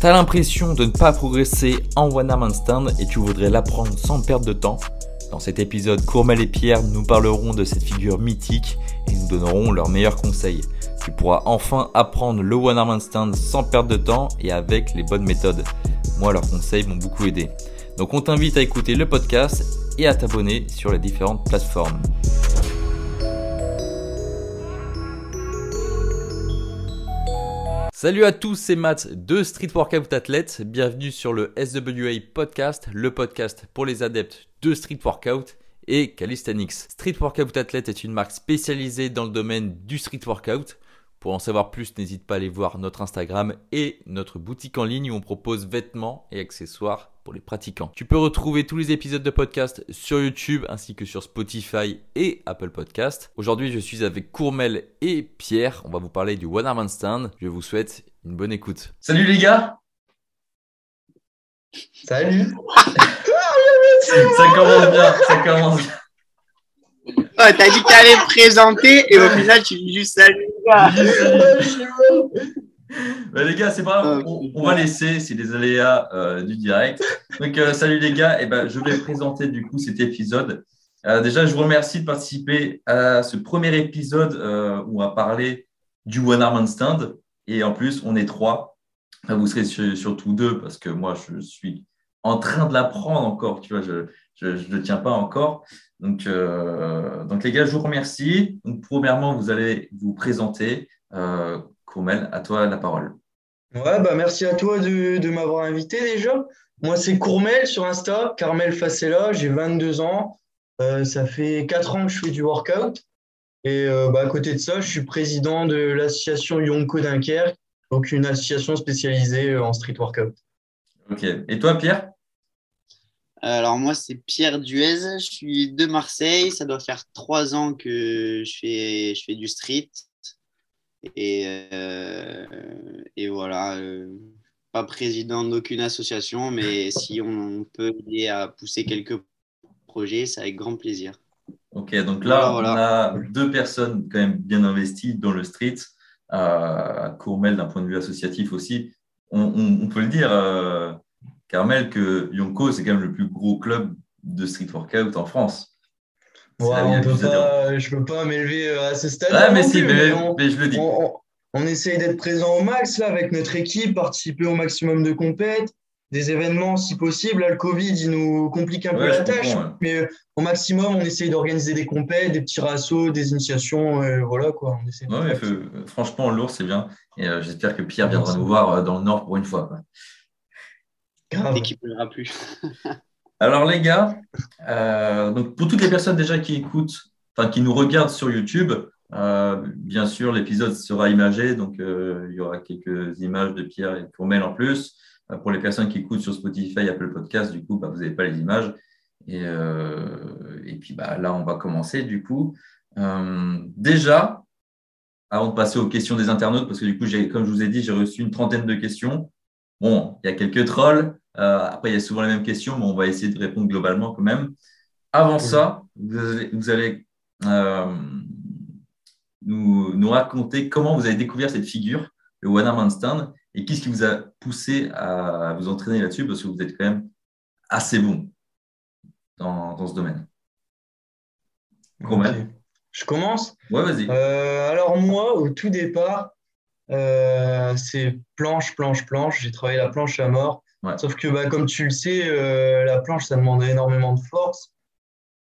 T'as l'impression de ne pas progresser en one arm stand et tu voudrais l'apprendre sans perdre de temps Dans cet épisode, Courmel et Pierre nous parleront de cette figure mythique et nous donneront leurs meilleurs conseils. Tu pourras enfin apprendre le one arm stand sans perdre de temps et avec les bonnes méthodes. Moi, leurs conseils m'ont beaucoup aidé. Donc on t'invite à écouter le podcast et à t'abonner sur les différentes plateformes. Salut à tous, c'est Matt de Street Workout Athlete. Bienvenue sur le SWA Podcast, le podcast pour les adeptes de Street Workout et Calisthenics. Street Workout Athlete est une marque spécialisée dans le domaine du street workout. Pour en savoir plus, n'hésite pas à aller voir notre Instagram et notre boutique en ligne où on propose vêtements et accessoires pour les pratiquants. Tu peux retrouver tous les épisodes de podcast sur YouTube ainsi que sur Spotify et Apple Podcast. Aujourd'hui, je suis avec Courmel et Pierre. On va vous parler du One Arm Stand. Je vous souhaite une bonne écoute. Salut les gars Salut Ça commence bien, ça commence bien. Oh, t'as dit que t'allais me présenter et au final tu dis juste salut les gars. Bah, les gars, c'est pas grave, Ok. on, on va laisser, c'est les aléas euh, du direct. Donc, euh, salut les gars, et ben, je vais présenter du coup cet épisode. Euh, déjà, je vous remercie de participer à ce premier épisode où on va parler du One Arm Stand. Et en plus, on est trois. Enfin, vous serez sur- surtout deux parce que moi, je suis en train de l'apprendre encore. Tu vois, je ne le tiens pas encore. Donc, euh, donc, les gars, je vous remercie. Donc, premièrement, vous allez vous présenter. Euh, Courmel, à toi la parole. Ouais, bah merci à toi de, de m'avoir invité déjà. Moi, c'est Courmel sur Insta, Carmel Facella, j'ai 22 ans. Euh, ça fait 4 ans que je fais du workout. Et euh, bah, à côté de ça, je suis président de l'association Yonko Dunkerque, donc une association spécialisée euh, en street workout. Ok. Et toi, Pierre? Alors moi c'est Pierre Duez, je suis de Marseille, ça doit faire trois ans que je fais, je fais du street. Et, euh, et voilà, euh, pas président d'aucune association, mais si on peut aider à pousser quelques projets, c'est avec grand plaisir. Ok, donc là, Voilà, on a deux personnes quand même bien investies dans le street. Euh, Courmel, d'un point de vue associatif aussi. On, on- on peut le dire, euh, Carmel, que Yonko, c'est quand même le plus gros club de street workout en France. Ouais, on peut pas, je peux pas m'élever euh, à ce stade. Ouais, mais non si, plus, mais, on- mais je le dis. on, on- on essaye d'être présent au max là, avec notre équipe, participer au maximum de compètes, des événements si possible. Là, le Covid, il nous complique un peu Ouais, la tâche, ouais. mais euh, au maximum, on essaye d'organiser des compètes, des petits rassos, des initiations, euh, voilà quoi. On essaie Ouais, franchement, lourd, c'est bien. Et euh, j'espère que Pierre viendra nous voir euh, dans le Nord pour une fois. quoi. Grave. Dès qu'il ne pleuvra plus. Alors les gars, euh, pour toutes les personnes déjà qui écoutent, enfin qui nous regardent sur YouTube, euh, bien sûr l'épisode sera imagé, donc euh, il y aura quelques images de Pierre et de Courmel en plus. Pour les personnes qui écoutent sur Spotify, Apple Podcast, du coup, bah, vous n'avez pas les images. Et, puis bah, là, on va commencer du coup. Déjà, avant de passer aux questions des internautes, parce que du coup, comme je vous ai dit, j'ai reçu une trentaine de questions. Bon, il y a quelques trolls. Euh, après, il y a souvent les mêmes questions, mais on va essayer de répondre globalement quand même. Avant ça, vous allez, vous allez, euh, nous, nous raconter comment vous avez découvert cette figure, le One Arm Handstand, et qu'est-ce qui vous a poussé à vous entraîner là-dessus, parce que vous êtes quand même assez bon dans, dans ce domaine. Je commence. Ouais, vas-y. Euh, alors moi, au tout départ, euh, c'est planche, planche, planche. J'ai travaillé la planche à mort. Ouais. Sauf que, bah, comme tu le sais, euh, la planche, ça demandait énormément de force.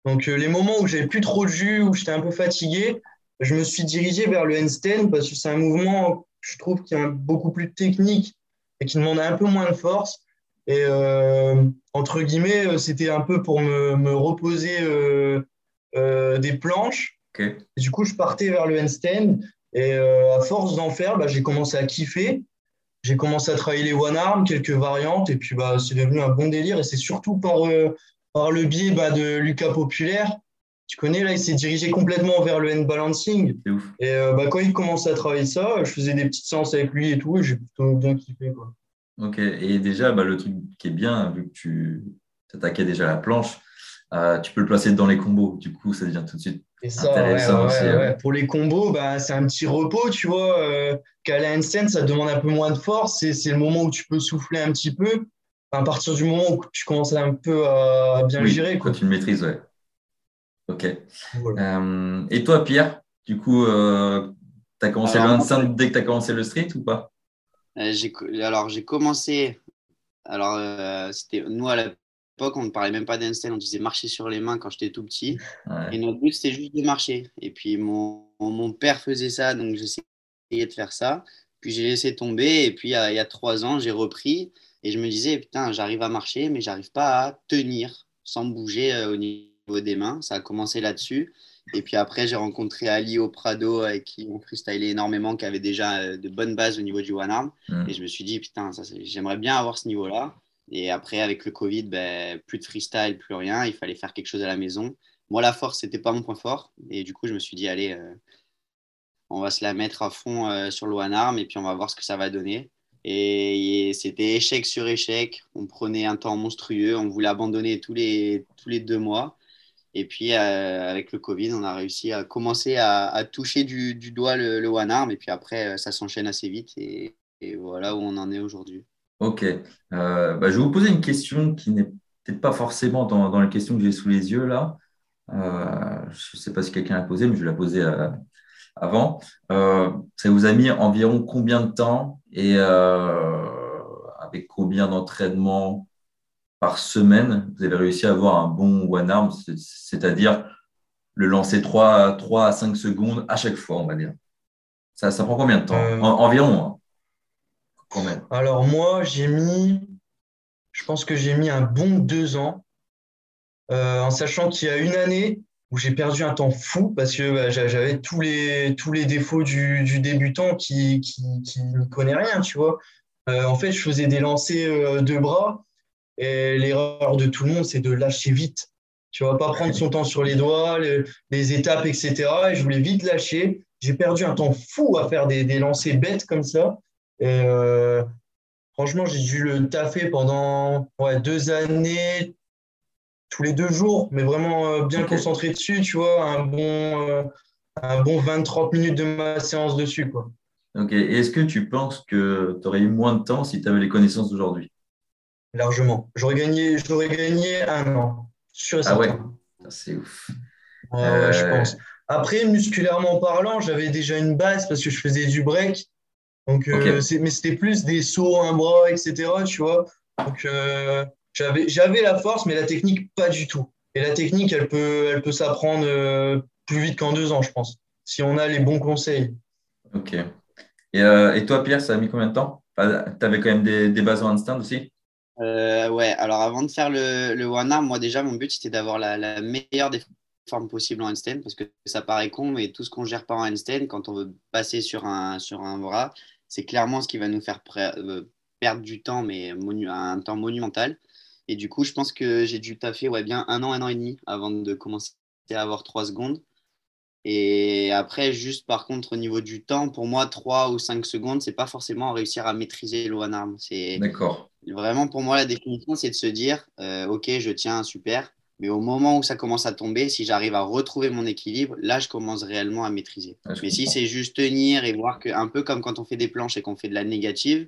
Donc, euh, les moments où j'avais plus trop de jus, où j'étais un peu fatigué, je me suis dirigé vers le handstand parce que c'est un mouvement, je trouve, qui est beaucoup plus technique et qui demande un peu moins de force. Et euh, entre guillemets, c'était un peu pour me, me reposer des planches. Du coup, je partais vers le handstand. Et à force d'en faire, bah, j'ai commencé à kiffer. J'ai commencé à travailler les one arm, quelques variantes. Et puis, bah, c'est devenu un bon délire. Et c'est surtout par, euh, par le biais bah, de Lucas Populaire. Tu connais, là, il s'est dirigé complètement vers le hand balancing. C'est ouf. Et euh, bah, quand il commençait à travailler ça, je faisais des petites séances avec lui et tout. Et j'ai plutôt bien kiffé. Quoi. Ok. Et déjà, bah, le truc qui est bien, vu que tu t'attaquais déjà la planche, euh, tu peux le placer dans les combos. Du coup, ça devient tout de suite Et ça, pour les combos, bah, c'est un petit repos, tu vois. Euh, qu'à la handstand, ça demande un peu moins de force. C'est le moment où tu peux souffler un petit peu. À partir du moment où tu commences un peu à bien gérer. Quand tu le maîtrises, ouais. Ok. Euh, et toi, Pierre, du coup, euh, tu as commencé le handstand dès que tu as commencé le street ou pas? Alors, j'ai commencé. Alors, c'était nous à la on ne parlait même pas d'handstand, on disait marcher sur les mains quand j'étais tout petit. Et notre but, c'était juste de marcher. Et puis, mon, mon père faisait ça, donc j'essayais de faire ça. Puis, j'ai laissé tomber. Et puis, il y a, trois ans, j'ai repris. Et je me disais, putain, j'arrive à marcher, mais j'arrive pas à tenir sans bouger euh, au niveau des mains. Ça a commencé là-dessus. Et puis après, j'ai rencontré Ali au Prado, avec qui on freestylait énormément, qui avait déjà euh, de bonnes bases au niveau du one arm. Mm. Et je me suis dit, putain, j'aimerais bien avoir ce niveau-là. Et après, avec le Covid, ben, plus de freestyle, plus rien. Il fallait faire quelque chose à la maison. Moi, la force, c'était pas mon point fort. Et du coup, je me suis dit, allez, euh, on va se la mettre à fond euh, sur le one arm et puis on va voir ce que ça va donner. Et, c'était échec sur échec. On prenait un temps monstrueux. On voulait abandonner tous les, deux mois. Et puis, euh, avec le Covid, on a réussi à commencer à, toucher du, doigt le, one arm. Et puis après, ça s'enchaîne assez vite. et voilà où on en est aujourd'hui. Ok. Euh, bah, je vais vous poser une question qui n'est peut-être pas forcément dans, les questions que j'ai sous les yeux là. Euh, je ne sais pas si quelqu'un l'a posé, mais je vais la poser euh, avant. ça vous a mis environ combien de temps et avec combien d'entraînements par semaine vous avez réussi à avoir un bon one arm, c'est-à-dire le lancer 3, 3 à 5 secondes à chaque fois, on va dire? Ça, ça prend combien de temps? Environ. Hein. Alors moi, j'ai mis, je pense que j'ai mis un bon deux ans, euh, en sachant qu'il y a une année où j'ai perdu un temps fou parce que bah, j'avais tous les, défauts du, débutant qui, qui, ne connaît rien, tu vois. Euh, en fait, je faisais des lancers euh, de bras et l'erreur de tout le monde, c'est de lâcher vite. Tu vas pas prendre son temps sur les doigts, les, étapes, etc. Et je voulais vite lâcher. J'ai perdu un temps fou à faire des lancers bêtes comme ça. Et euh, franchement, j'ai dû le taffer pendant deux années, tous les deux jours, mais vraiment euh, bien concentré dessus, tu vois, un bon, euh, un bon 20-30 minutes de ma séance dessus. Quoi. Ok. est-ce que tu penses que tu aurais eu moins de temps si tu avais les connaissances d'aujourd'hui? Largement. J'aurais gagné, j'aurais gagné un an. Sur ah ouais, c'est ouf. je pense. Après, musculairement parlant, j'avais déjà une base parce que je faisais du break. Donc, euh, mais c'était plus des sauts, un bras, etc. Tu vois. Donc, euh, j'avais la force, mais la technique, pas du tout. Et la technique, elle peut, elle peut s'apprendre euh, plus vite qu'en deux ans, je pense, si on a les bons conseils. Ok. Et, et toi, Pierre, ça a mis combien de temps? Tu avais quand même des, des bases en instinct aussi? Ouais, alors avant de faire le, le One Arm, moi déjà, mon but, c'était d'avoir la, la, meilleure des formes possibles en handstand parce que ça paraît con, mais tout ce qu'on gère pas en handstand, quand on veut passer sur un, sur un bras, c'est clairement ce qui va nous faire euh, perdre du temps, mais un temps monumental. Et du coup, je pense que j'ai dû taffer ouais, bien un an, un an et demi avant de commencer à avoir trois secondes. Et après, juste par contre, au niveau du temps, pour moi, trois ou cinq secondes, c'est pas forcément réussir à maîtriser le one arm. D'accord. Vraiment, pour moi, la définition, c'est de se dire, euh, OK, je tiens, super, mais au moment où ça commence à tomber, si j'arrive à retrouver mon équilibre, là, je commence réellement à maîtriser. Mais si c'est juste tenir et voir que, un peu comme quand on fait des planches et qu'on fait de la négative,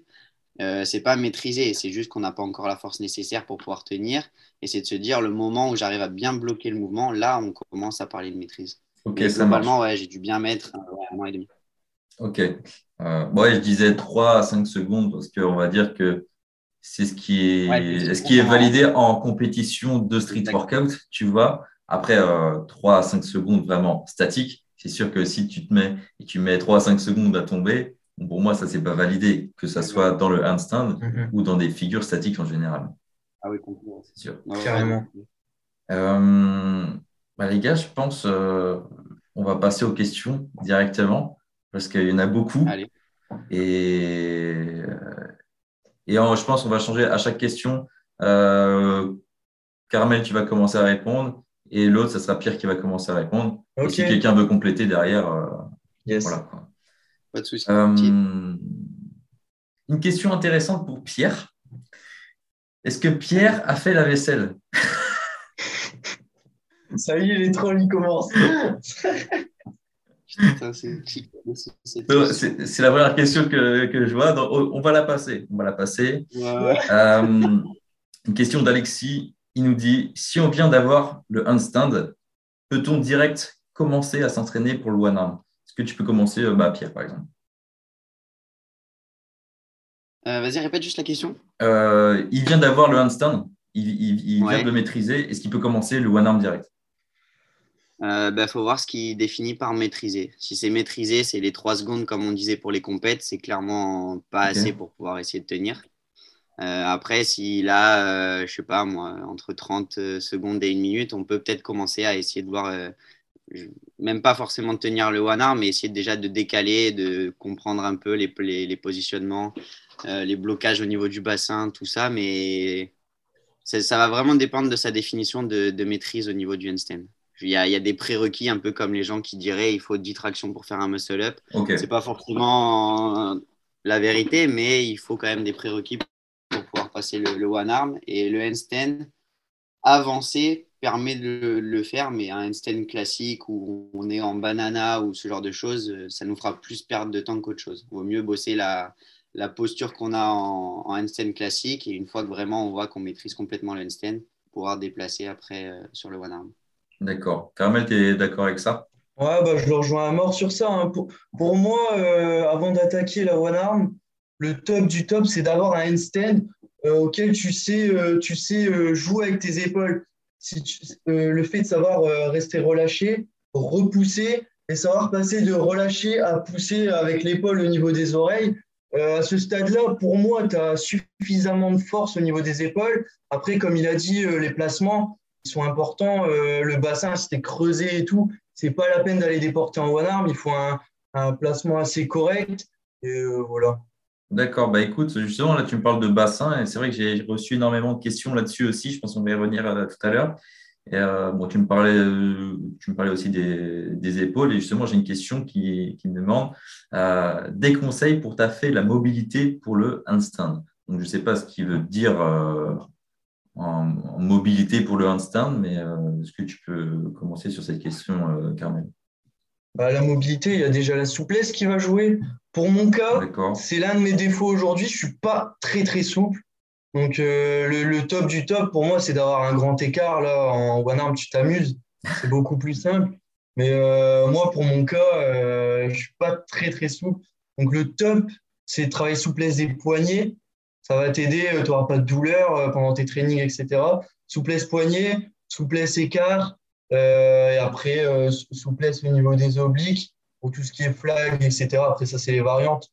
euh, c'est pas maîtriser, c'est juste qu'on n'a pas encore la force nécessaire pour pouvoir tenir. Et c'est de se dire, le moment où j'arrive à bien bloquer le mouvement, là, on commence à parler de maîtrise. Ok, globalement, ouais, j'ai dû bien mettre un, an et demi. Ok. Euh, ouais, je disais 3 à 5 secondes parce qu'on va dire que c'est ce qui est, ce qui est validé en compétition de street workout, tu vois. Après euh, 3 à 5 secondes vraiment statique, c'est sûr que si tu te mets et tu mets 3 à 5 secondes à tomber, pour moi, ça, c'est pas validé, que ça soit dans le handstand mm-hmm. ou dans des figures statiques en général. Ah oui, complètement. C'est sûr. Carrément. Euh, bah, les gars, je pense euh, on va passer aux questions directement parce qu'il y en a beaucoup. Allez. Et et je pense qu'on va changer à chaque question. Euh, Carmel, tu vas commencer à répondre. Et l'autre, ce sera Pierre qui va commencer à répondre. si quelqu'un veut compléter derrière, euh, voilà. Pas de souci. Euh, une question intéressante pour Pierre. Est-ce que Pierre a fait la vaisselle? Ça y est, les trolls, ils commencent. C'est la première question que, que, je vois. Donc, on va la passer. On va la passer. Euh, une question d'Alexis. Il nous dit si on vient d'avoir le handstand, peut-on direct commencer à s'entraîner pour le one arm? Est-ce que tu peux commencer, euh, bah, Pierre, par exemple? Euh, Vas-y, répète juste la question. il vient d'avoir le handstand. Il, il, vient de le maîtriser. Est-ce qu'il peut commencer le one arm direct? Il euh, bah, faut voir ce qu'il définit par maîtriser. Si c'est maîtriser, c'est les trois secondes, comme on disait pour les compètes, c'est clairement pas assez pour pouvoir essayer de tenir. Euh, après, s'il a, euh, je sais pas moi, entre 30 secondes et une minute, on peut peut-être commencer à essayer de voir, même pas forcément de tenir le one arm, mais essayer déjà de décaler, de comprendre un peu les, les, positionnements, les blocages au niveau du bassin, tout ça. Mais ça va vraiment dépendre de sa définition de, de maîtrise au niveau du handstand. Il y, a, des prérequis, un peu comme les gens qui diraient il faut 10 tractions pour faire un muscle-up. Ce n'est pas forcément la vérité, mais il faut quand même des prérequis pour pouvoir passer le, one arm. Et le handstand avancé permet de le, faire, mais un handstand classique où on est en banana ou ce genre de choses, ça nous fera plus perdre de temps qu'autre chose. Il vaut mieux bosser la, la posture qu'on a en, en, handstand classique et une fois que vraiment on voit qu'on maîtrise complètement le handstand, pouvoir déplacer après euh, sur le one arm. D'accord. Carmel, tu es d'accord avec ça? Ouais, bah, je le rejoins à mort sur ça. Hein. Pour, moi, euh, avant d'attaquer la one arm, le top du top, c'est d'avoir un handstand euh, auquel tu sais, euh, tu sais jouer avec tes épaules. Si le fait de savoir rester relâché, repousser et savoir passer de relâcher à pousser avec l'épaule au niveau des oreilles. à ce stade-là, pour moi, tu as suffisamment de force au niveau des épaules. Après, comme il a dit, les placements, sont importants. Euh, le bassin, c'était creusé et tout. C'est pas la peine d'aller déporter en one arm. Il faut un, placement assez correct. Et euh, voilà. D'accord. Bah écoute, justement, là, tu me parles de bassin et c'est vrai que j'ai reçu énormément de questions là-dessus aussi. Je pense qu'on va y revenir euh, tout à l'heure. Et bon, tu me parlais, tu me parlais aussi des, épaules et justement, j'ai une question qui, me demande des conseils pour taffer la mobilité pour le handstand. Donc, je ne sais pas ce qu'il veut dire en, mobilité pour le handstand, mais euh, est-ce que tu peux commencer sur cette question, euh, Carmel bah, La mobilité, il y a déjà la souplesse qui va jouer. Pour mon cas, c'est l'un de mes défauts aujourd'hui. Je ne suis pas très très souple. Donc euh, le, top du top pour moi, c'est d'avoir un grand écart. Là, en one arm, tu t'amuses. C'est beaucoup plus simple. Mais moi, pour mon cas, je ne suis pas très très souple. Donc le top, c'est de travailler souplesse des poignets, ça va t'aider, euh, tu n'auras pas de douleur euh, pendant tes trainings, etc. Souplesse poignet, souplesse écart, euh, et après souplesse au niveau des obliques, pour tout ce qui est flag, etc. Après, ça, c'est les variantes.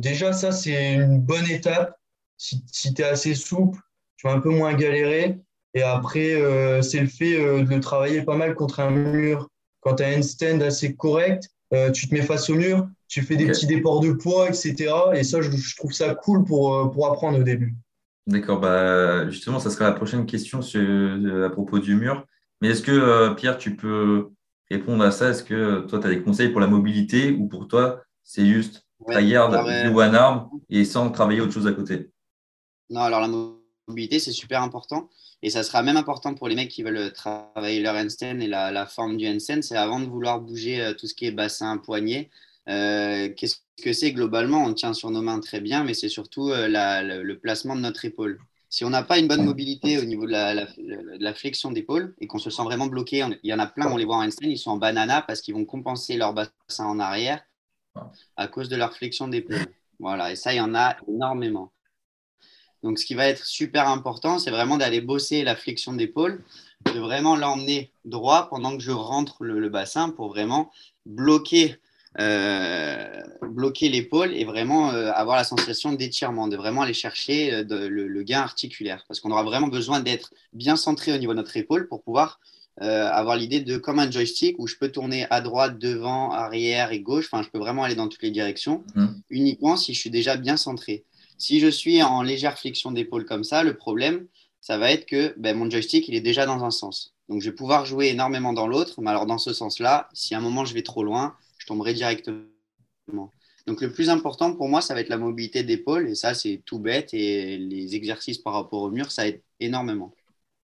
déjà, ça, c'est une bonne étape. Si, si tu es assez souple, tu vas un peu moins galérer. Et après, c'est le fait de travailler pas mal contre un mur. Quand tu as un stand assez correct, tu te mets face au mur, tu fais des petits déports de poids, etc. Et ça, je, trouve ça cool pour, euh, pour apprendre au début. D'accord, bah, justement, ça sera la prochaine question sur, euh, à propos du mur. Mais est-ce que, euh, Pierre, tu peux répondre à ça? Est-ce que toi, tu as des conseils pour la mobilité ou pour toi, c'est juste ta garde du one arm et sans travailler autre chose à côté? Non, alors la mobilité, c'est super important. Et ça sera même important pour les mecs qui veulent travailler leur handstand et la, la forme du handstand. C'est avant de vouloir bouger tout ce qui est bassin, poignet, euh, qu'est-ce que c'est globalement? On tient sur nos mains très bien, mais c'est surtout euh, le, placement de notre épaule. Si on n'a pas une bonne mobilité au niveau de la, flexion d'épaule et qu'on se sent vraiment bloqué, il y en a plein, on les voit en handstand, ils sont en banana parce qu'ils vont compenser leur bassin en arrière à cause de leur flexion d'épaule. Voilà, et ça, il y en a énormément. Donc, ce qui va être super important, c'est vraiment d'aller bosser la flexion d'épaule, de vraiment l'emmener droit pendant que je rentre le bassin pour vraiment bloquer bloquer l'épaule et vraiment euh, avoir la sensation d'étirement, de vraiment aller chercher euh, le, gain articulaire. Parce qu'on aura vraiment besoin d'être bien centré au niveau de notre épaule pour pouvoir avoir l'idée de comme un joystick où je peux tourner à droite, devant, arrière et gauche. Enfin, je peux vraiment aller dans toutes les directions mmh. uniquement si je suis déjà bien centré. Si je suis en légère flexion d'épaule comme ça, le problème, ça va être que ben, mon joystick, il est déjà dans un sens. Donc, je vais pouvoir jouer énormément dans l'autre. Mais alors, dans ce sens-là, si à un moment je vais trop loin, je tomberai directement. Donc le plus important pour moi, ça va être la mobilité d'épaule. Et ça, c'est tout bête. Et les exercices par rapport au mur, ça aide énormément.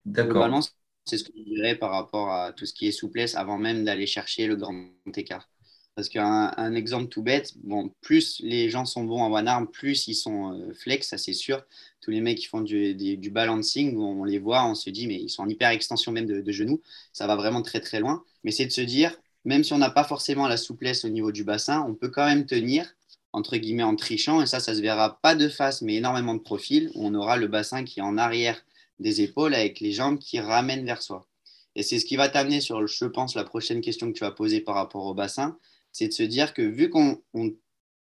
D'accord. c'est ce que je dirais par rapport à tout ce qui est souplesse avant même d'aller chercher le grand écart. Parce qu'un exemple tout bête, bon, plus les gens sont bons en one arm, plus ils sont euh, flex, ça c'est sûr. Tous les mecs qui font du, du, balancing, on les voit, on se dit, mais ils sont en hyper extension même de, de genoux. Ça va vraiment très très loin. Mais c'est de se dire, même si on n'a pas forcément la souplesse au niveau du bassin, on peut quand même tenir, entre guillemets, en trichant. Et ça, ça se verra pas de face, mais énormément de profil. Où on aura le bassin qui est en arrière des épaules avec les jambes qui ramènent vers soi. Et c'est ce qui va t'amener sur, je pense, la prochaine question que tu vas poser par rapport au bassin c'est de se dire que vu qu'on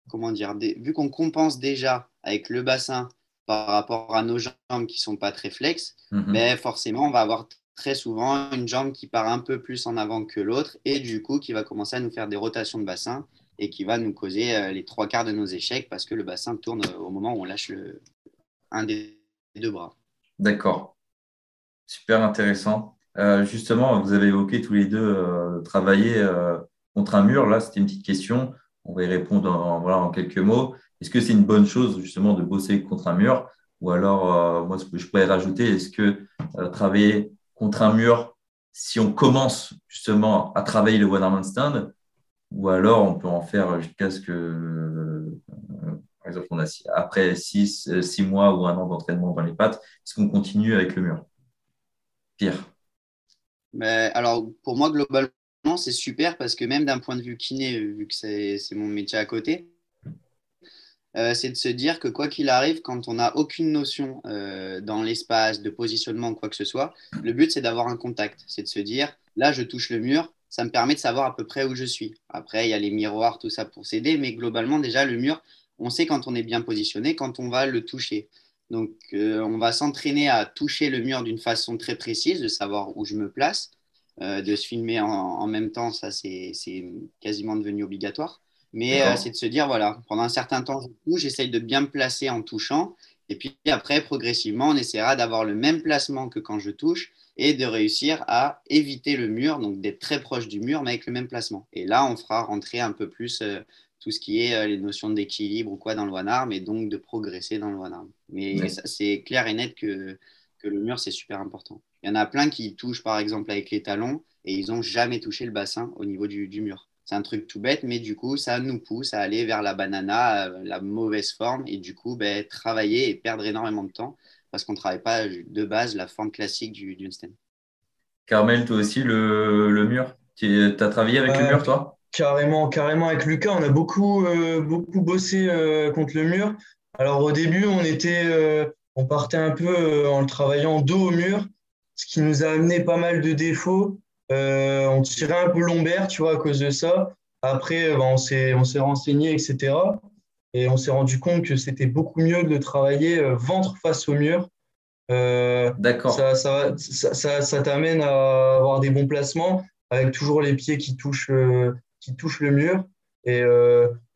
comment dire, vu qu'on compense déjà avec le bassin par rapport à nos jambes qui sont pas très flex, mais ben, forcément on va avoir très souvent une jambe qui part un peu plus en avant que l'autre et du coup qui va commencer à nous faire des rotations de bassin et qui va nous causer euh, les trois quarts de nos échecs parce que le bassin tourne au moment où on lâche le, un des deux bras. D'accord. Super intéressant. Euh, justement, vous avez évoqué tous les deux euh, travailler contre un mur Là, c'était une petite question. On va y répondre en, quelques mots. Est-ce que c'est une bonne chose justement de bosser contre un mur? Ou alors, moi, ce que je pourrais rajouter, est-ce que travailler contre un mur, si on commence justement à travailler le one-arm stand, ou alors on peut en faire jusqu'à ce que, euh, par exemple, a, après six, six mois ou un an d'entraînement dans les pattes, est-ce qu'on continue avec le mur? Pierre. Mais alors, pour moi, globalement, c'est super parce que même d'un point de vue kiné, vu que c'est mon métier à côté, euh, c'est de se dire que quoi qu'il arrive, quand on n'a aucune notion euh, dans l'espace, de positionnement quoi que ce soit, le but c'est d'avoir un contact. C'est de se dire, là je touche le mur, ça me permet de savoir à peu près où je suis. Après, il y a les miroirs, tout ça pour s'aider, mais globalement déjà le mur, on sait quand on est bien positionné, quand on va le toucher. Donc euh, on va s'entraîner à toucher le mur d'une façon très précise, de savoir où je me place de se filmer en, même temps, ça c'est quasiment devenu obligatoire. Mais euh, c'est de se dire, voilà, pendant un certain temps, je touche, j'essaye de bien me placer en touchant. Et puis après, progressivement, on essaiera d'avoir le même placement que quand je touche et de réussir à éviter le mur, donc d'être très proche du mur, mais avec le même placement. Et là, on fera rentrer un peu plus euh, tout ce qui est les notions d'équilibre ou quoi dans le one arm, et donc de progresser dans le one arm. Mais c'est clair et net que, que le mur, c'est super important. Il y en a plein qui touchent par exemple avec les talons et ils n'ont jamais touché le bassin au niveau du, mur. C'est un truc tout bête, mais du coup, ça nous pousse à aller vers la banana, euh, la mauvaise forme, et du coup, ben, travailler et perdre énormément de temps parce qu'on ne travaille pas de base la forme classique d'une stand. Carmel, toi aussi, le, mur? Tu as travaillé avec le mur, toi? Carrément, carrément avec Lucas, on a beaucoup, euh, beaucoup bossé euh, contre le mur. Alors au début, on était, on partait un peu en le travaillant dos au mur ce qui nous a amené pas mal de défauts. Euh, on tirait un peu lombaire, tu vois, à cause de ça. Après, bah, on s'est renseigné, etc. Et on s'est rendu compte que c'était beaucoup mieux de travailler euh, ventre face au mur. Euh, D'accord. Ça, ça, ça, ça t'amène à avoir des bons placements avec toujours les pieds qui touchent, qui touchent le mur. Et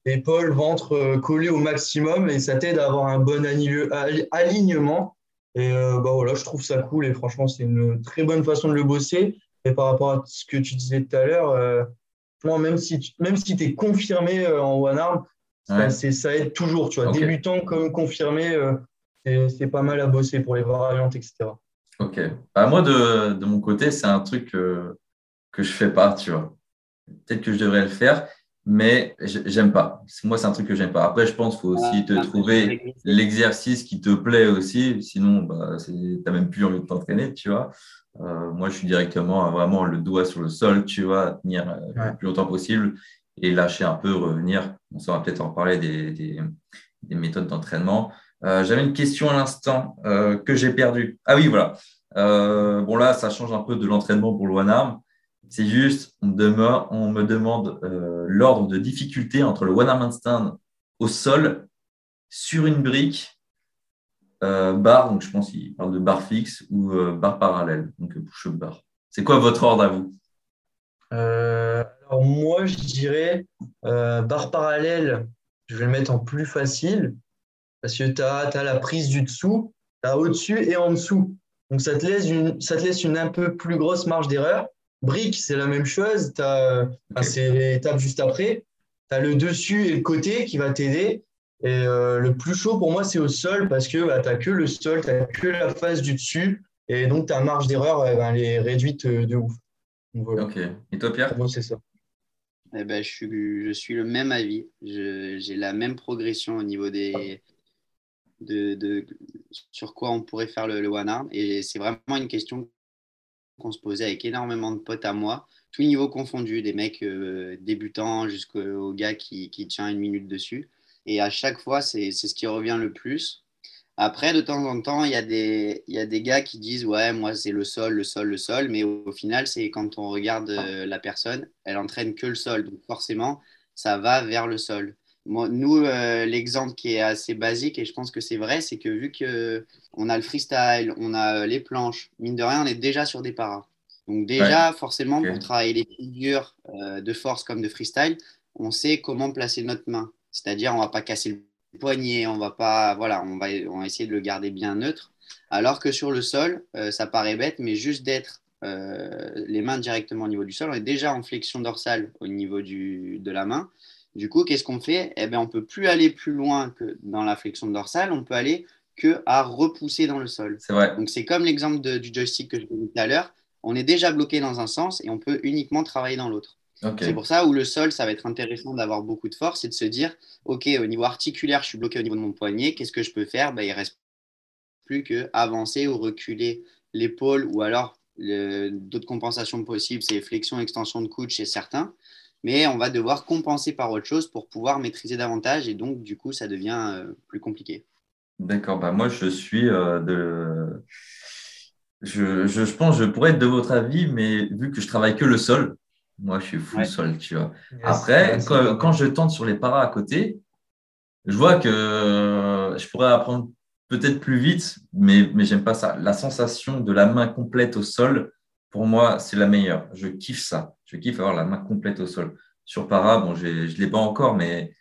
épaules, ventre collés au maximum. Et ça t'aide à avoir un bon alignement et euh, bah voilà, je trouve ça cool et franchement, c'est une très bonne façon de le bosser. Et par rapport à ce que tu disais tout à l'heure, euh, même si tu même si es confirmé euh, en one arm, ça, ça aide toujours. Tu vois, débutant comme confirmé, c'est pas mal à bosser pour les variantes, etc. Ok. Bah, moi, de, de, mon côté, c'est un truc que je fais pas, tu vois. Peut-être que je devrais le faire mais j'aime pas. Moi, c'est un truc que j'aime pas. Après, je pense qu'il faut aussi te trouver l'exercice qui te plaît aussi. Sinon, bah, tu n'as même plus envie de t'entraîner, tu vois. Euh, moi, je suis directement vraiment le doigt sur le sol, tu vois, tenir euh, le plus longtemps possible et lâcher un peu, revenir. On saura peut-être en parler des, des, méthodes d'entraînement. Euh, j'avais une question à l'instant que j'ai perdue. Ah oui, voilà. bon, là, ça change un peu de l'entraînement pour le one arm. C'est juste, on, on, me demande euh, l'ordre de difficulté entre le one arm stand au sol, sur une brique, euh, barre, donc je pense qu'il parle de barre fixe ou euh, barre parallèle, donc push-up bar. C'est quoi votre ordre à vous? Alors moi, je dirais barre parallèle, je vais le mettre en plus facile parce que tu as, as, la prise du dessous, tu as au-dessus et en dessous. Donc ça te laisse une, ça te laisse une un peu plus grosse marge d'erreur. Brique, c'est la même chose. c'est l'étape juste après. Tu as le dessus et le côté qui va t'aider. Et euh, le plus chaud pour moi, c'est au sol parce que bah, tu n'as que le sol, tu n'as que la face du dessus. Et donc, ta marge d'erreur, elle, est réduite de ouf. Ok. Et toi, Pierre? Moi, c'est ça. Eh ben, je, suis, je suis le même avis. J'ai la même progression au niveau des. De, de, sur quoi on pourrait faire le, le one arm. Et c'est vraiment une question qu'on se posait avec énormément de potes à moi, tous niveaux confondus, des mecs euh, débutants jusqu'au gars qui, qui, tient une minute dessus. Et à chaque fois, c'est ce qui revient le plus. Après, de temps en temps, il y, a des, y a des gars qui disent Ouais, moi, c'est le sol, le sol, le sol. Mais au, final, c'est quand on regarde euh, la personne, elle entraîne que le sol. Donc, forcément, ça va vers le sol. Moi, nous, euh, l'exemple qui est assez basique, et je pense que c'est vrai, c'est que vu qu'on a le freestyle, on a euh, les planches, mine de rien, on est déjà sur des paras. Donc, déjà, forcément, pour travailler les figures de force comme de freestyle, on sait comment placer notre main. C'est-à-dire, on ne va pas casser le poignet, on va pas, voilà, on va, on va essayer de le garder bien neutre. Alors que sur le sol, euh, ça paraît bête, mais juste d'être euh, les mains directement au niveau du sol, on est déjà en flexion dorsale au niveau du, de la main. Du coup, qu'est-ce qu'on fait? Eh bien, on peut plus aller plus loin que dans la flexion dorsale, on peut aller que à repousser dans le sol. C'est vrai. Donc, c'est comme l'exemple du joystick que je vous tout à l'heure. On est déjà bloqué dans un sens et on peut uniquement travailler dans l'autre. C'est pour ça où le sol, ça va être intéressant d'avoir beaucoup de force et de se dire, OK, au niveau articulaire, je suis bloqué au niveau de mon poignet, qu'est-ce que je peux faire? Ben, Il ne reste plus que avancer ou reculer l'épaule ou alors d'autres compensations possibles, c'est flexion, extension de coude chez certains. Mais on va devoir compenser par autre chose pour pouvoir maîtriser davantage et donc, du coup, ça devient euh, plus compliqué. D'accord, bah moi je suis euh, de. Je, je, je, pense je pourrais être de votre avis, mais vu que je travaille que le sol, moi, je suis full sol, tu vois. Après, quand, je tente sur les paras à côté, je vois que je pourrais apprendre peut-être plus vite, mais, mais j'aime pas ça. La sensation de la main complète au sol, pour moi, c'est la meilleure. Je kiffe ça. Je kiffe avoir la main complète au sol. Sur para, bon, je ne l'ai pas encore, mais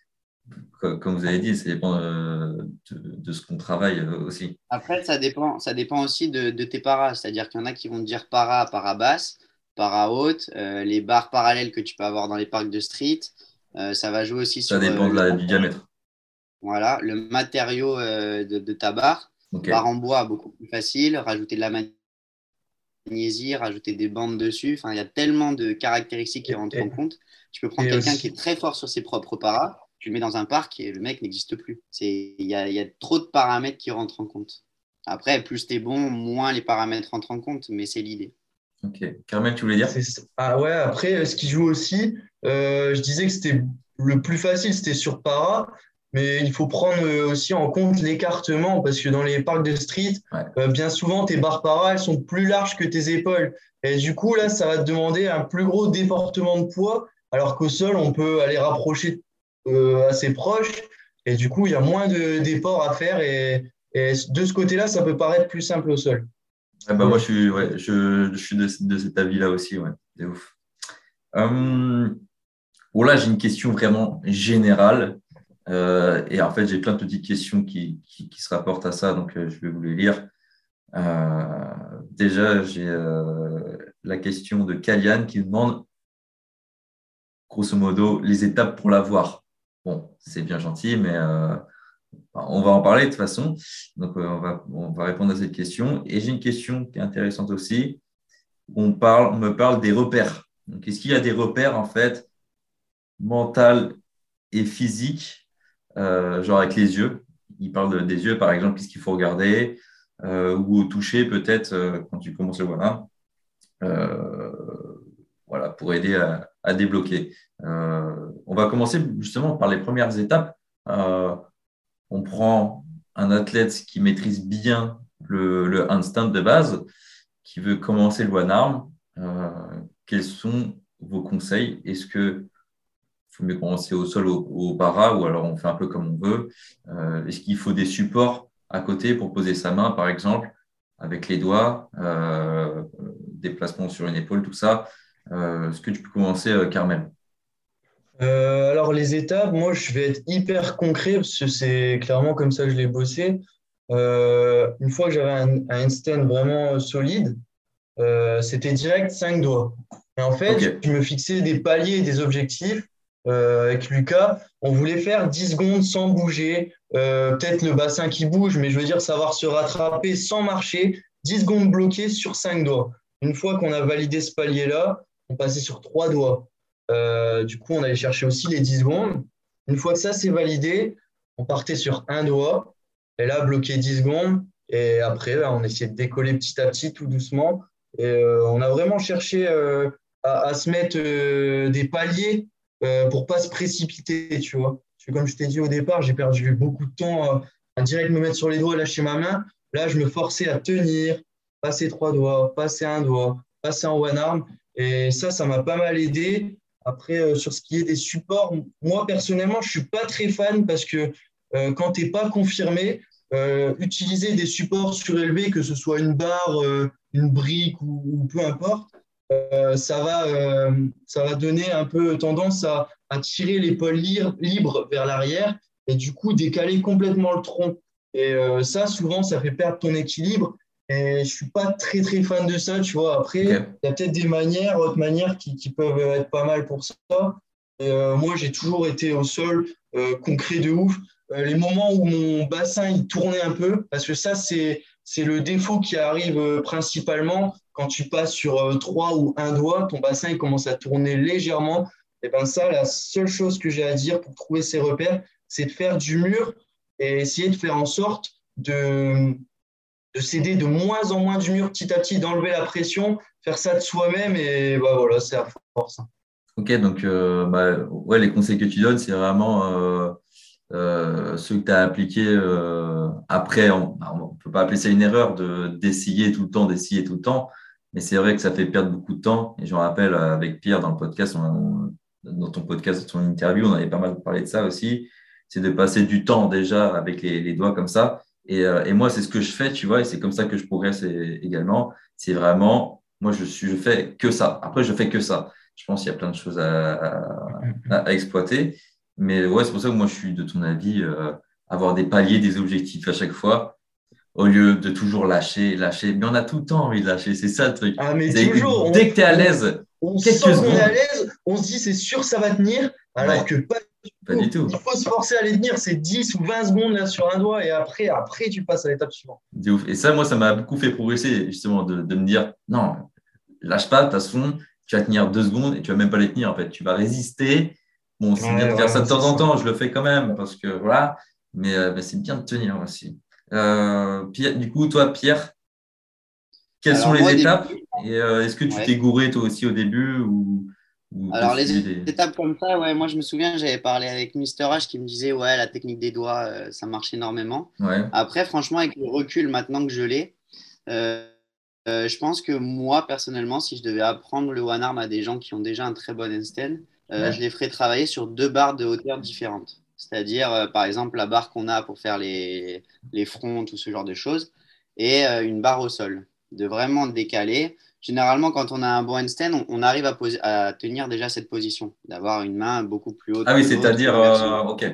comme vous avez dit, ça dépend euh, de, ce qu'on travaille euh, aussi. Après, ça dépend, ça dépend aussi de, de tes paras. C'est-à-dire qu'il y en a qui vont te dire para, para basse para haute, euh, les barres parallèles que tu peux avoir dans les parcs de street. Euh, ça va jouer aussi sur. Ça dépend euh, du diamètre. Voilà, le matériau de, ta barre. Barre en bois, beaucoup plus facile. Rajouter de la magnésie, rajouter des bandes dessus. Enfin, il y a tellement de caractéristiques qui rentrent en compte. Tu peux prendre quelqu'un qui est très fort sur ses propres paras, tu le mets dans un parc et le mec n'existe plus. Il y a, y a, trop de paramètres qui rentrent en compte. Après, plus tu es bon, moins les paramètres rentrent en compte, mais c'est l'idée. Ok. Carmel, tu voulais dire? Ah ouais, après, ce qui joue aussi, euh, je disais que c'était le plus facile, c'était sur para, mais il faut prendre euh, aussi en compte l'écartement parce que dans les parcs de street, euh, bien souvent, tes barres para, elles sont plus larges que tes épaules. Et du coup, là, ça va te demander un plus gros déportement de poids, alors qu'au sol, on peut aller rapprocher assez proche. Et du coup, il y a moins d'efforts à faire. et de ce côté-là, ça peut paraître plus simple au sol. Ah bah moi, je suis, ouais, je, je suis de, de, cet avis-là aussi. Ouais. C'est ouf. Euh, bon, là, j'ai une question vraiment générale. Euh, et en fait, j'ai plein de petites questions qui, qui, qui, se rapportent à ça, donc euh, je vais vous les lire. Euh, déjà, j'ai la question de Kalian qui demande, grosso modo, les étapes pour l'avoir. Bon, c'est bien gentil, mais on va en parler de toute façon. Donc, euh, on va, on va répondre à cette question. Et j'ai une question qui est intéressante aussi. On, parle, me parle des repères. Donc, est-ce qu'il y a des repères, en fait, mental et physiques, euh, genre avec les yeux? Il parle des yeux, par exemple, qu'est-ce qu'il faut regarder euh, Ou toucher, peut-être, quand tu commences le voilà. voilà, pour aider à, à débloquer. on va commencer justement par les premières étapes on prend un athlète qui maîtrise bien le, le handstand de base, qui veut commencer le one arm, euh, quels sont vos conseils? Est-ce que faut mieux commencer au sol, au, au, para, ou alors on fait un peu comme on veut? Euh, Est-ce qu'il faut des supports à côté pour poser sa main, par exemple, avec les doigts, euh, déplacement sur une épaule, tout ça? Est-ce que tu peux commencer, Carmel? Euh, alors, les étapes, moi, je vais être hyper concret parce que c'est clairement comme ça que je l'ai bossé. Euh, une fois que j'avais un, un stand vraiment solide, euh, c'était direct 5 doigts. Et en fait, je me fixais des paliers et des objectifs. avec Lucas, on voulait faire 10 secondes sans bouger, peut-être le bassin qui bouge, mais je veux dire savoir se rattraper sans marcher, 10 secondes bloquées sur 5 doigts. Une fois qu'on a validé ce palier-là, on passait sur 3 doigts. Euh, du coup, on allait chercher aussi les 10 secondes. Une fois que ça c'est validé, on partait sur un doigt. Et là, bloqué 10 secondes. Et après, on essayait de décoller petit à petit, tout doucement. Et euh, on a vraiment cherché euh, à, se mettre des paliers pour pas se précipiter, tu vois. comme je t'ai dit au départ, j'ai perdu beaucoup de temps à direct me mettre sur les doigts lâcher ma main. Là, je me forçais à tenir, passer trois doigts, passer un doigt, passer en one arm. Et ça, ça m'a pas mal aidé. Après, euh, sur ce qui est des supports, moi, personnellement, je ne suis pas très fan parce que euh, quand tu n'es pas confirmé, euh, utiliser des supports surélevés, que ce soit une barre, une brique ou, peu importe, ça, va, ça va donner un peu tendance à, à tirer l'épaule libre vers l'arrière et du coup décaler complètement le tronc. Et ça, souvent, ça fait perdre ton équilibre et je suis pas très très fan de ça, tu vois. Après, il y a peut-être des manières, autres manières qui, qui, peuvent être pas mal pour ça. Et, euh, moi, j'ai toujours été au sol, euh, concret de ouf. Euh, les moments où mon bassin il tournait un peu, parce que ça, c'est c'est le défaut qui arrive principalement quand tu passes sur trois ou un doigt, ton bassin il commence à tourner légèrement. Et ben ça, la seule chose que j'ai à dire pour trouver ces repères, c'est de faire du mur et essayer de faire en sorte de de céder de moins en moins du mur petit à petit, d'enlever la pression, faire ça de soi-même et bah, voilà, c'est à force. Ok, donc euh, bah, ouais, les conseils que tu donnes, c'est vraiment euh, euh, ceux que tu as appliqués après. On ne bah, peut pas appeler ça une erreur d'essayer tout le temps, d'essayer tout le temps, mais c'est vrai que ça fait perdre beaucoup de temps. Et je me rappelle avec Pierre dans le podcast, dans ton podcast, dans ton interview, on avait pas mal parlé de ça aussi. C'est de passer du temps déjà avec les doigts comme ça et, euh, et moi, c'est ce que je fais, tu vois, et c'est comme ça que je progresse également. C'est vraiment, moi, je, suis, je fais que ça. Après, je fais que ça. Je pense qu'il y a plein de choses à, à, exploiter. Mais ouais, c'est pour ça que moi, je suis de ton avis, euh, avoir des paliers, des objectifs à chaque fois, au lieu de toujours lâcher, lâcher. Mais on a tout le temps envie de lâcher, c'est ça le truc. Ah, mais toujours, dès que tu es à l'aise, on, sent qu'on est à l'aise, on se dit c'est sûr ça va tenir, alors que pas pas du tout. Il faut se forcer à les tenir, c'est 10 ou 20 secondes là, sur un doigt et après, après tu passes à l'étape suivante. Et ça, moi, ça m'a beaucoup fait progresser justement de, de, me dire non, lâche pas, de toute façon, tu vas tenir deux secondes et tu vas même pas les tenir en fait. Tu vas résister. Bon, c'est bien de faire ça de temps en temps, je le fais quand même parce que voilà, mais, euh, c'est bien de tenir aussi. Euh, du coup, toi, Pierre, quelles sont les étapes Et euh, est-ce que tu t'es gouré toi aussi au début ou alors, les étapes comme ça, ouais, moi je me souviens, j'avais parlé avec Mister H qui me disait, ouais, la technique des doigts, euh, ça marche énormément. Après, franchement, avec le recul maintenant que je l'ai, euh, euh, je pense que moi, personnellement, si je devais apprendre le one arm à des gens qui ont déjà un très bon handstand, je les ferais travailler sur deux barres de hauteur différentes. C'est-à-dire, par exemple, la barre qu'on a pour faire les, les fronts, tout ce genre de choses, et une barre au sol. De vraiment décaler généralement, quand on a un bon handstand, on, arrive à, à, tenir déjà cette position, d'avoir une main beaucoup plus haute. Ah oui, c'est-à-dire, euh, ok.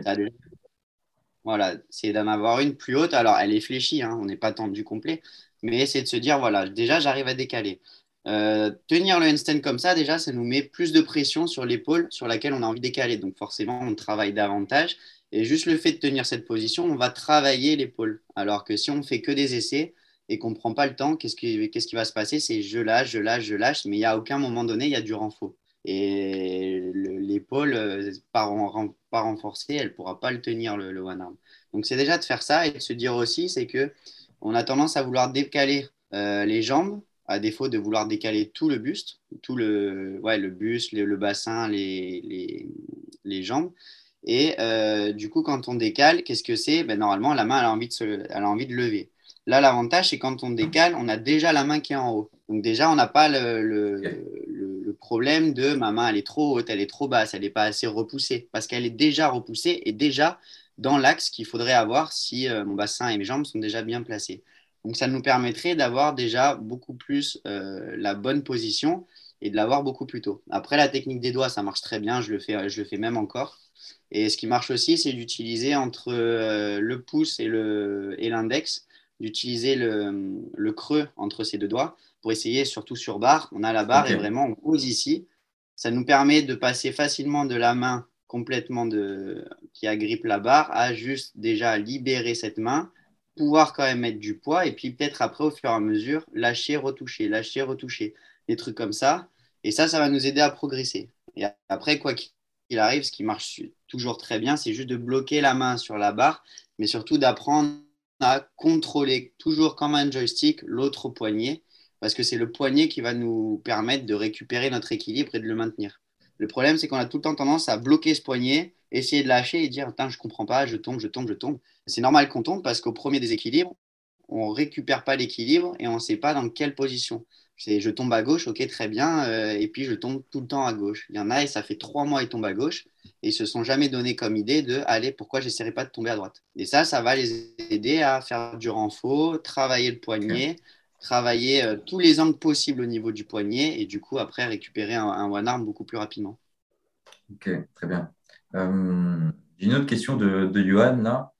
Voilà, c'est d'en avoir une plus haute. Alors, elle est fléchie, hein, on n'est pas tendu complet, mais c'est de se dire, voilà, déjà, j'arrive à décaler. Euh, tenir le handstand comme ça, déjà, ça nous met plus de pression sur l'épaule sur laquelle on a envie de décaler. Donc, forcément, on travaille davantage. Et juste le fait de tenir cette position, on va travailler l'épaule. Alors que si on fait que des essais, et qu'on ne prend pas le temps, qu'est-ce qui, qu'est-ce qui va se passer? C'est je lâche, je lâche, je lâche, mais il n'y a aucun moment donné, il y a du renfort. Et l'épaule, euh, pas, pas renforcée, elle ne pourra pas le tenir, le, one arm. Donc c'est déjà de faire ça et de se dire aussi, c'est que on a tendance à vouloir décaler euh, les jambes, à défaut de vouloir décaler tout le buste, tout le, ouais, le buste, le, bassin, les, les, les, jambes. Et euh, du coup, quand on décale, qu'est-ce que c'est? Ben, Normalement, la main, a envie de, se, elle a envie de lever. Là, l'avantage, c'est quand on décale, on a déjà la main qui est en haut. Donc déjà, on n'a pas le, problème de ma main, elle est trop haute, elle est trop basse, elle n'est pas assez repoussée, parce qu'elle est déjà repoussée et déjà dans l'axe qu'il faudrait avoir si euh, mon bassin et mes jambes sont déjà bien placés. Donc ça nous permettrait d'avoir déjà beaucoup plus euh, la bonne position et de l'avoir beaucoup plus tôt. Après, la technique des doigts, ça marche très bien, je le fais, je le fais même encore. Et ce qui marche aussi, c'est d'utiliser entre euh, le pouce et l'index d'utiliser le, creux entre ces deux doigts pour essayer, surtout sur barre. On a la barre et vraiment on pose ici. Ça nous permet de passer facilement de la main complètement de, qui agrippe la barre à juste déjà libérer cette main pouvoir quand même mettre du poids et puis peut-être après, au fur et à mesure, lâcher, retoucher, lâcher, retoucher, des trucs comme ça. Et ça, ça va nous aider à progresser. Et après, quoi qu'il arrive, ce qui marche toujours très bien, c'est juste de bloquer la main sur la barre, mais surtout d'apprendre à contrôler toujours comme un joystick l'autre poignet, parce que c'est le poignet qui va nous permettre de récupérer notre équilibre et de le maintenir. Le problème, c'est qu'on a tout le temps tendance à bloquer ce poignet, essayer de lâcher et dire Attends, je comprends pas, je tombe, je tombe, je tombe. C'est normal qu'on tombe parce qu'au premier déséquilibre, on ne récupère pas l'équilibre et on ne sait pas dans quelle position. C'est je tombe à gauche, ok, très bien, euh, et puis je tombe tout le temps à gauche. Il y en a et ça fait trois mois ils tombent à gauche et ils se sont jamais donné comme idée de allez, pourquoi j'essaierai pas de tomber à droite? Et ça, ça va les aider à faire du renfort, travailler le poignet, travailler euh, tous les angles possibles au niveau du poignet et du coup après récupérer un, one arm beaucoup plus rapidement. Ok, très bien. Euh, j'ai une autre question de, de Johan là.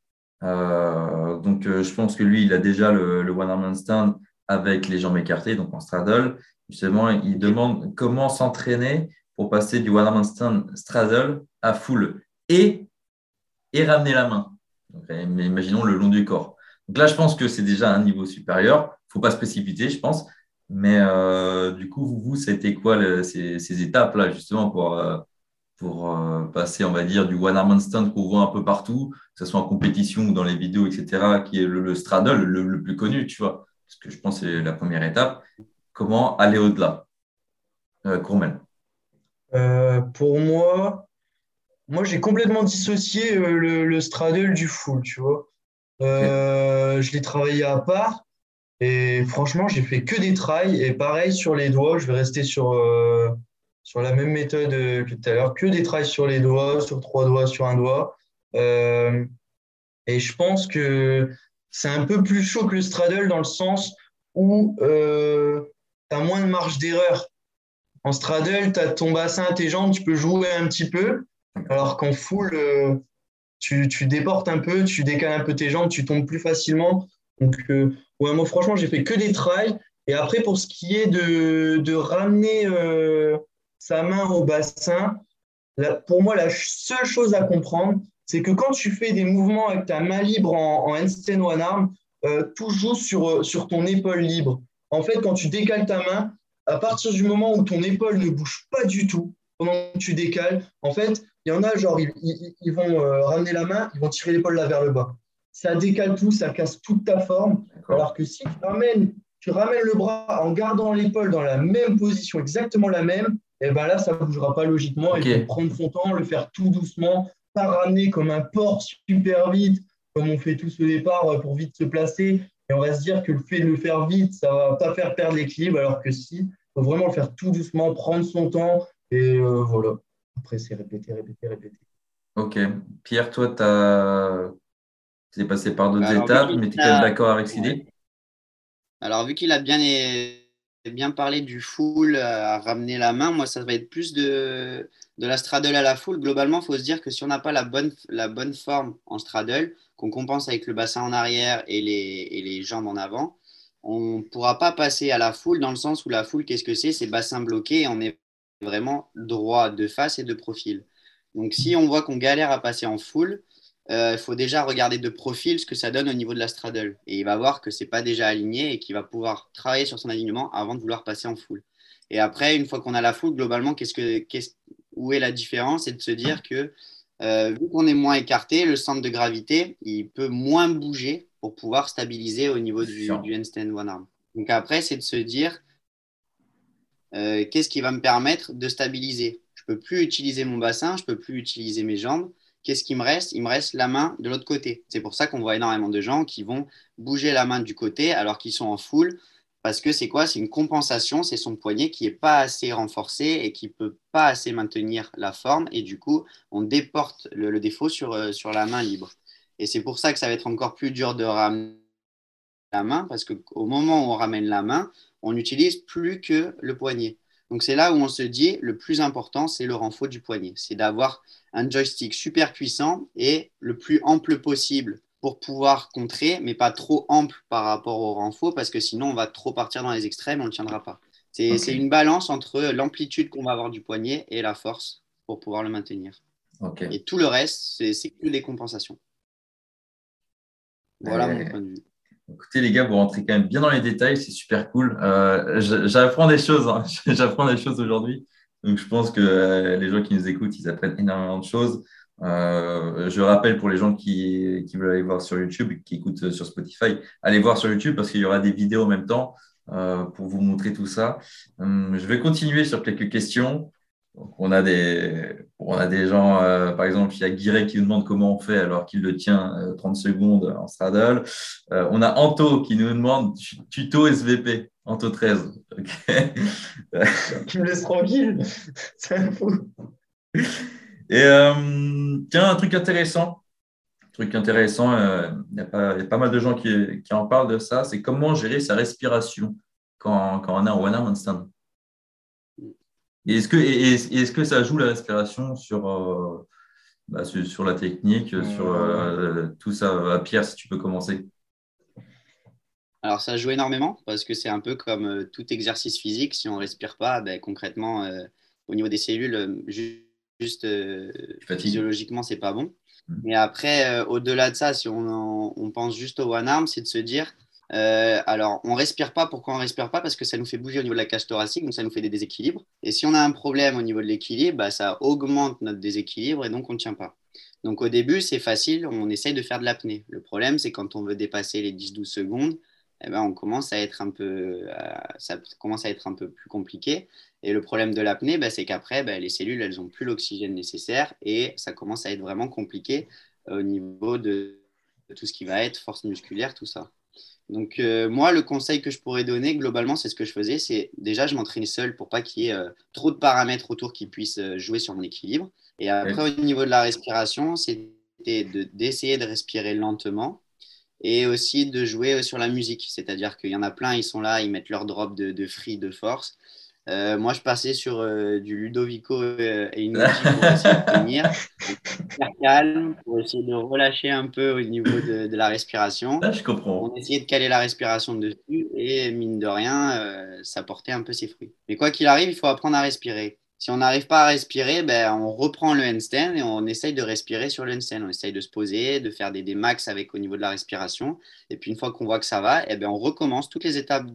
donc je pense que lui, il a déjà le, le one arm handstand avec les jambes écartées, donc en straddle. Justement, il demande comment s'entraîner pour passer du one arm stand straddle à full et, et ramener la main. mais imaginons le long du corps. Donc là, je pense que c'est déjà un niveau supérieur. Il ne faut pas se précipiter, je pense. Mais euh, du coup, vous, été quoi ces, étapes-là, justement, pour, euh, pour euh, passer, on va dire, du one arm stand qu'on voit un peu partout, que ce soit en compétition ou dans les vidéos, etc., qui est le, straddle, le, le, plus connu, tu vois que je pense que c'est la première étape. Comment aller au-delà euh, euh, Pour moi, moi j'ai complètement dissocié euh, le, straddle du full, tu vois. Euh, je l'ai travaillé à part et franchement, j'ai fait que des trails et pareil sur les doigts, je vais rester sur, sur la même méthode que tout à l'heure, que des trails sur les doigts, sur trois doigts, sur un doigt. et je pense que c'est un peu plus chaud que le straddle dans le sens où euh, tu as moins de marge d'erreur. En straddle, tu as ton bassin, tes jambes, tu peux jouer un petit peu, alors qu'en full, euh, tu, déportes un peu, tu décales un peu tes jambes, tu tombes plus facilement. Donc, euh, ouais, franchement, j'ai fait que des trails. Et après, pour ce qui est de, de ramener sa main au bassin, pour moi, la seule chose à comprendre, c'est que quand tu fais des mouvements avec ta main libre en, en handstand one arm, euh, toujours sur, euh, sur ton épaule libre. En fait, quand tu décales ta main, à partir du moment où ton épaule ne bouge pas du tout, pendant que tu décales, en fait, il y en a, genre, ils, vont euh, ramener la main, ils vont tirer l'épaule là vers le bas. Ça décale tout, ça casse toute ta forme. Alors que si tu ramènes, tu ramènes le bras en gardant l'épaule dans la même position, exactement la même, et eh ben là, ça ne bougera pas logiquement. Il faut prendre son temps, le faire tout doucement, pas ramener comme un porc super vite, comme on fait tous au départ euh, pour vite se placer. Et on va se dire que le fait de le faire vite, ça va pas faire perdre l'équilibre, alors que si, il faut vraiment le faire tout doucement, prendre son temps. Et euh, voilà. Après, c'est répéter, répéter, répéter. Ok. Pierre, toi, tu as... es passé par d'autres étapes, mais tu es quand même d'accord avec cette idée Alors, vu qu'il a bien, bien parlé du full à ramener la main, moi, ça va être plus de, de la straddle à la full. Globalement, il faut se dire que si on n'a pas la bonne, la bonne forme en straddle, qu'on compense avec le bassin en arrière et les, et les jambes en avant, on ne pourra pas passer à la foule dans le sens où la foule, qu'est-ce que c'est? C'est bassin bloqué et on est vraiment droit de face et de profil. Donc si on voit qu'on galère à passer en foule, euh, il faut déjà regarder de profil ce que ça donne au niveau de la straddle. Et il va voir que ce n'est pas déjà aligné et qu'il va pouvoir travailler sur son alignement avant de vouloir passer en foule. Et après, une fois qu'on a la foule, globalement, qu'est-ce que, où est la différence? C'est de se dire que euh, vu qu'on est moins écarté, le centre de gravité, il peut moins bouger pour pouvoir stabiliser au niveau du, du handstand one arm. Donc après, c'est de se dire, euh, qu'est-ce qui va me permettre de stabiliser? Je ne peux plus utiliser mon bassin, je ne peux plus utiliser mes jambes. Qu'est-ce qui me reste? Il me reste la main de l'autre côté. C'est pour ça qu'on voit énormément de gens qui vont bouger la main du côté alors qu'ils sont en full parce que c'est quoi? C'est une compensation, c'est son poignet qui n'est pas assez renforcé et qui ne peut pas assez maintenir la forme. Et du coup, on déporte le, défaut sur, euh, sur la main libre. Et c'est pour ça que ça va être encore plus dur de ramener la main, parce qu'au moment où on ramène la main, on n'utilise plus que le poignet. Donc c'est là où on se dit, le plus important, c'est le renfort du poignet. C'est d'avoir un joystick super puissant et le plus ample possible pour pouvoir contrer, mais pas trop ample par rapport au renfort, parce que sinon on va trop partir dans les extrêmes, on ne tiendra pas. C'est une balance entre l'amplitude qu'on va avoir du poignet et la force pour pouvoir le maintenir. Et tout le reste, c'est que des compensations. Voilà mon point de vue. Écoutez, les gars, vous rentrez quand même bien dans les détails, c'est super cool. Euh, j'apprends des choses, hein. j'apprends des choses aujourd'hui. Donc, je pense que euh, les gens qui nous écoutent, ils apprennent énormément de choses. Euh, je rappelle pour les gens qui, qui, veulent aller voir sur YouTube, qui écoutent sur Spotify, allez voir sur YouTube parce qu'il y aura des vidéos en même temps pour vous montrer tout ça. Hum, je vais continuer sur quelques questions. Donc, on a des, on a des gens, euh, par exemple, il y a Guiret qui nous demande comment on fait alors qu'il le tient 30 euh, secondes en straddle. Euh, on a Anto qui nous demande tuto SVP, Anto 13. tu me laisses tranquille, c'est un fou. Et tiens, un truc intéressant, un truc intéressant, il y, a pas mal de gens qui, qui en parlent de ça, c'est comment gérer sa respiration quand, quand on est en one-arm handstand est-ce que, est, que ça joue la respiration sur, euh, bah, sur, la technique, sur euh, tout ça Pierre, si tu peux commencer. Alors, ça joue énormément parce que c'est un peu comme euh, tout exercice physique. Si on ne respire pas, ben, concrètement, au niveau des cellules, juste physiologiquement, c'est pas bon. Mmh. Mais après, au-delà de ça, si on, on pense juste au one arm, c'est de se dire euh, alors, on respire pas. Pourquoi on respire pas? Parce que ça nous fait bouger au niveau de la cage thoracique, donc ça nous fait des déséquilibres. Et si on a un problème au niveau de l'équilibre, bah, ça augmente notre déséquilibre et donc on ne tient pas. Donc au début, c'est facile, on essaye de faire de l'apnée. Le problème, c'est quand on veut dépasser les 10-12 secondes, eh ben, on commence à être un peu, ça commence à être un peu plus compliqué. Et le problème de l'apnée, bah, c'est qu'après, bah, les cellules, elles n'ont plus l'oxygène nécessaire et ça commence à être vraiment compliqué au niveau de tout ce qui va être force musculaire, tout ça. Donc, euh, moi, le conseil que je pourrais donner, globalement, c'est ce que je faisais. C'est déjà, je m'entraînais seul pour pas qu'il y ait euh, trop de paramètres autour qui puissent euh, jouer sur mon équilibre. Et après, au niveau de la respiration, c'était d'essayer de, respirer lentement et aussi de jouer sur la musique. C'est-à-dire qu'il y en a plein, ils sont là, ils mettent leur drop de, de free, de force. Euh, moi, je passais sur euh, du Ludovico euh, et une pour essayer de tenir, faire calme, pour essayer de relâcher un peu au niveau de, de la respiration. Là, je comprends. On essayait de caler la respiration dessus et mine de rien, ça portait un peu ses fruits. Mais quoi qu'il arrive, il faut apprendre à respirer. Si on n'arrive pas à respirer, ben, on reprend le handstand et on essaye de respirer sur le handstand. On essaye de se poser, de faire des, des max avec au niveau de la respiration. Et puis une fois qu'on voit que ça va, eh ben, on recommence toutes les étapes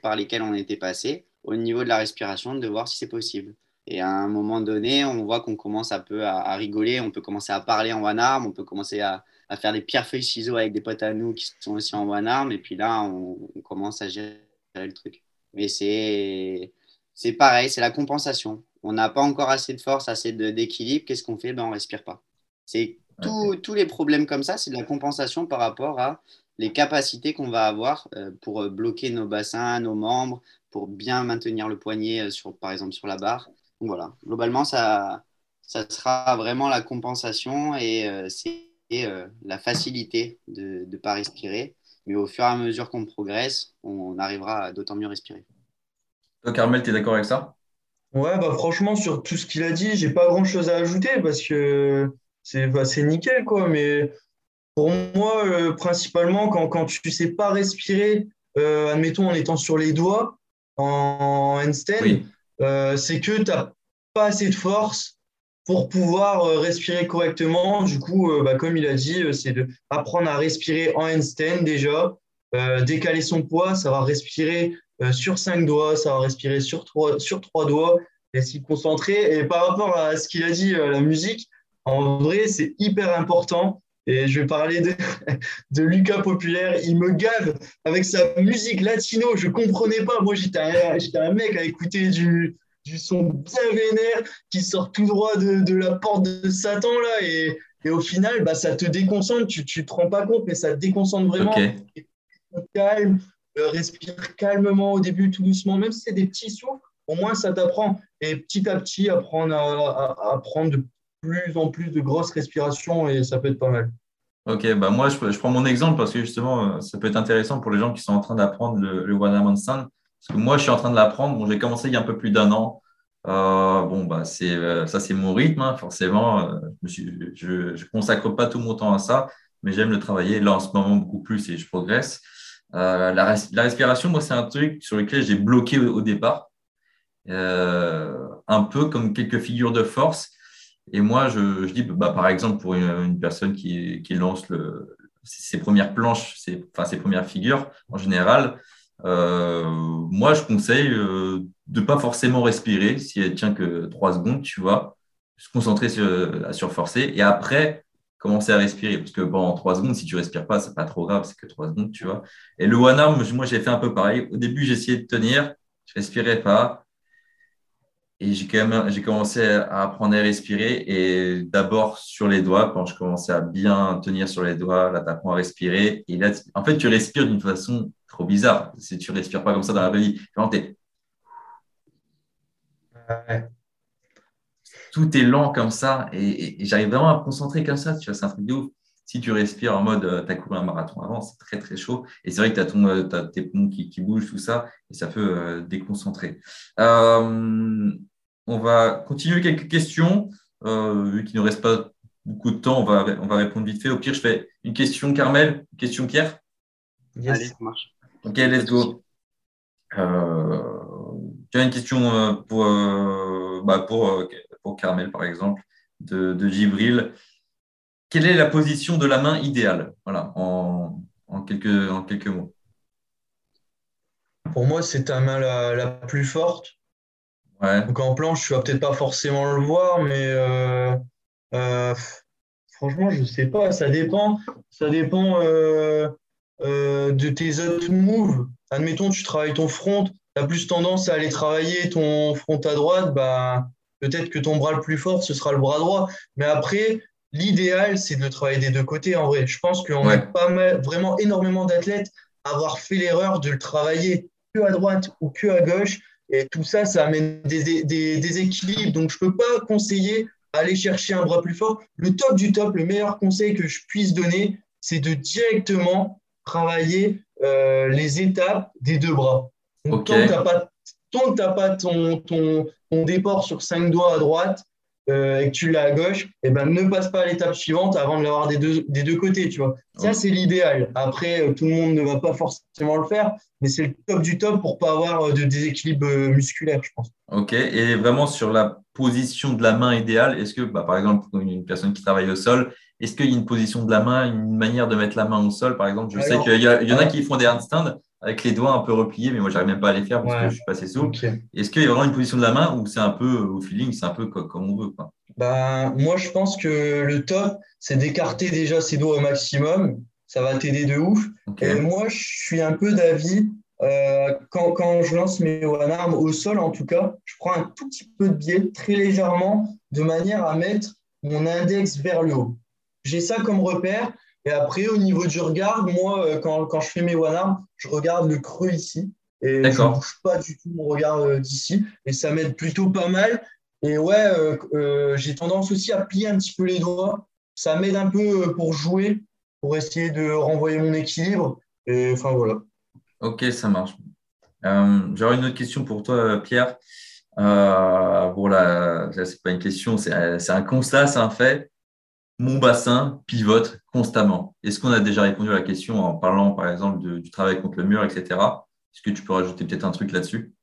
par lesquelles on était passé au niveau de la respiration, de voir si c'est possible. Et à un moment donné, on voit qu'on commence un peu à, rigoler, on peut commencer à parler en one arm, on peut commencer à, faire des pierres feuilles ciseaux avec des potes à nous qui sont aussi en one arm, et puis là, on, commence à gérer le truc. Mais c'est c'est pareil, c'est la compensation. On n'a pas encore assez de force, assez d'équilibre. Qu'est-ce qu'on fait? Ben, On respire pas. C'est tous les problèmes comme ça, c'est de la compensation par rapport à les capacités qu'on va avoir euh, pour bloquer nos bassins, nos membres, pour bien maintenir le poignet, euh, sur, par exemple, sur la barre. Donc voilà, globalement, ça, ça sera vraiment la compensation et euh, c'est euh, la facilité de ne pas respirer. Mais au fur et à mesure qu'on progresse, on arrivera à d'autant mieux respirer. Toi, Carmel, tu es d'accord avec ça? Ouais, bah franchement, sur tout ce qu'il a dit, j'ai pas grand chose à ajouter parce que c'est bah, nickel, quoi. Mais pour moi, principalement, quand, quand tu sais pas respirer, admettons en étant sur les doigts, en handstand, euh, c'est que tu n'as pas assez de force pour pouvoir euh, respirer correctement. Du coup, euh, bah, comme il a dit, c'est d'apprendre à respirer en handstand déjà, décaler son poids, ça va respirer sur cinq doigts, ça va respirer sur trois, sur trois doigts, et s'y concentrer. Et par rapport à ce qu'il a dit, la musique, en vrai, c'est hyper important. Et je vais parler de, de, Lucas Populaire. Il me gave avec sa musique latino. Je ne comprenais pas. Moi, j'étais un, un, mec à écouter du, du, son bien vénère qui sort tout droit de, de la porte de Satan. Là, et, et au final, bah, ça te déconcentre. Tu ne te rends pas compte, mais ça te déconcentre vraiment. Calme, euh, respire calmement au début, tout doucement. Même si c'est des petits souffles, au moins ça t'apprend. Et petit à petit, apprendre à, à, à prendre de plus en plus de grosses respirations et ça peut être pas mal. Ok, bah moi je, prends mon exemple parce que justement euh, ça peut être intéressant pour les gens qui sont en train d'apprendre le, le One. Parce que moi je suis en train de l'apprendre. Bon, j'ai commencé il y a un peu plus d'un an. Euh, bon, bah c'est euh, ça c'est mon rythme, hein, forcément. Je ne consacre pas tout mon temps à ça, mais j'aime le travailler là en ce moment beaucoup plus et je progresse. La, respiration, moi c'est un truc sur lequel j'ai bloqué au départ, un peu comme quelques figures de force. Et moi, je, dis, bah, par exemple, pour une, personne qui, lance ses premières planches, ses, premières figures en général, moi je conseille de ne pas forcément respirer si elle tient que trois secondes, tu vois, se concentrer sur la surforcer et après commencer à respirer. Parce que en trois secondes, si tu respires pas, c'est pas trop grave, c'est que trois secondes, tu vois. Et le one arm, moi j'ai fait un peu pareil. Au début, essayé de tenir, je respirais pas. Et j'ai quand même j'ai commencé à apprendre à respirer et d'abord sur les doigts quand je commençais à bien tenir sur les doigts là tu apprends à respirer. Et là en fait tu respires d'une façon trop bizarre. Si tu respires pas comme ça dans la vraie vie tout est lent comme ça et, j'arrive vraiment à me concentrer comme ça tu vois c'est un truc de ouf si tu respires en mode euh, tu as couru un marathon avant c'est très très chaud et c'est vrai que tu as, ton, euh, as tes poumons qui, qui, bougent tout ça et ça peut euh, déconcentrer on va continuer quelques questions. Euh, vu qu'il ne reste pas beaucoup de temps, on va, on va répondre vite fait. Au pire, je fais une question Carmel, une question Pierre? Allez, ça marche. Ok, let's go. Euh, tu as une question euh, pour, bah, pour, pour Carmel, par exemple, de, de Gibril. Quelle est la position de la main idéale? Voilà, en, quelques, en quelques mots. Pour moi, c'est ta main la plus forte donc en planche, tu vas peut-être pas forcément le voir, mais euh, euh, franchement, je sais pas. Ça dépend. Ça dépend euh, de tes autres moves. Admettons, tu travailles ton front, tu as plus tendance à aller travailler ton front à droite, bah, peut-être que ton bras le plus fort, ce sera le bras droit. Mais après, l'idéal, c'est de travailler des deux côtés en vrai. Je pense qu'on a pas mal, vraiment énormément d'athlètes à avoir fait l'erreur de le travailler que à droite ou que à gauche et tout ça, ça amène des, des, équilibres. Donc, je ne peux pas conseiller aller chercher un bras plus fort. Le top du top, le meilleur conseil que je puisse donner, c'est de directement travailler euh, les étapes des deux bras. Donc, tant que tu n'as pas, ton, ton, ton, déport sur cinq doigts à droite, euh, et que tu l'as à gauche, et eh ben, ne passe pas à l'étape suivante avant de l'avoir des deux, des deux côtés. Tu vois. Ça, c'est l'idéal. Après, euh, tout le monde ne va pas forcément le faire, mais c'est le top du top pour pas avoir euh, de déséquilibre musculaire, je pense. Ok. Et vraiment sur la position de la main idéale, est-ce que, bah, par exemple, une personne qui travaille au sol, est-ce qu'il y a une position de la main, une manière de mettre la main au sol, par exemple? Je sais qu'il y, y, en a qui font des handstands avec les doigts un peu repliés, mais moi, j'arrive même pas à les faire parce que je suis pas assez souple. Est-ce qu'il y a vraiment une position de la main ou c'est un peu au feeling, c'est un peu comme on veut quoi? Bah, Moi, je pense que le top, c'est d'écarter déjà ses doigts au maximum. Ça va t'aider de ouf. Et moi, je suis un peu d'avis, euh, quand, quand, je lance mes one arm au sol, en tout cas, je prends un tout petit peu de biais, très légèrement, de manière à mettre mon index vers le haut. J'ai ça comme repère. Et après, au niveau du regard, moi, euh, quand, quand je fais mes one arm, je regarde le creux ici. Et je ne bouge pas du tout mon regard euh, d'ici. Et ça m'aide plutôt pas mal. Et ouais, euh, j'ai tendance aussi à plier un petit peu les doigts. Ça m'aide un peu pour jouer, pour essayer de renvoyer mon équilibre. Et enfin, voilà. Ok, ça marche. J'aurais une autre question pour toi, Pierre. Euh, bon, là, là c'est pas une question, c'est un constat, c'est un fait mon bassin pivote constamment. Est-ce qu'on a déjà répondu à la question en parlant, par exemple, du travail contre le mur, etc. Est-ce que tu peux rajouter peut-être un truc là-dessus?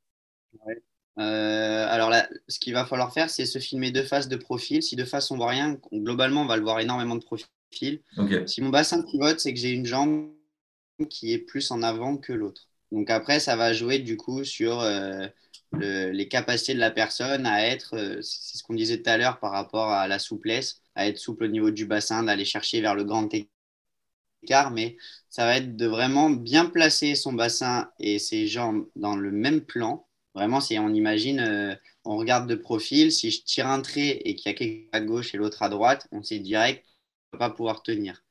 Euh, alors là, ce qu'il va falloir faire, c'est se filmer deux faces de profil. Si de face on voit rien, globalement, on va le voir énormément de profil. Si mon bassin pivote, c'est que j'ai une jambe qui est plus en avant que l'autre. Donc après, ça va jouer du coup sur euh, les capacités de la personne à être, euh, c'est ce qu'on disait tout à l'heure par rapport à la souplesse, à être souple au niveau du bassin, d'aller chercher vers le grand écart, mais ça va être de vraiment bien placer son bassin et ses jambes dans le même plan. Vraiment, si on imagine, euh, on regarde de profil, si je tire un trait et qu'il y a quelqu'un à gauche et l'autre à droite, on sait direct qu'on ne va pas pouvoir tenir.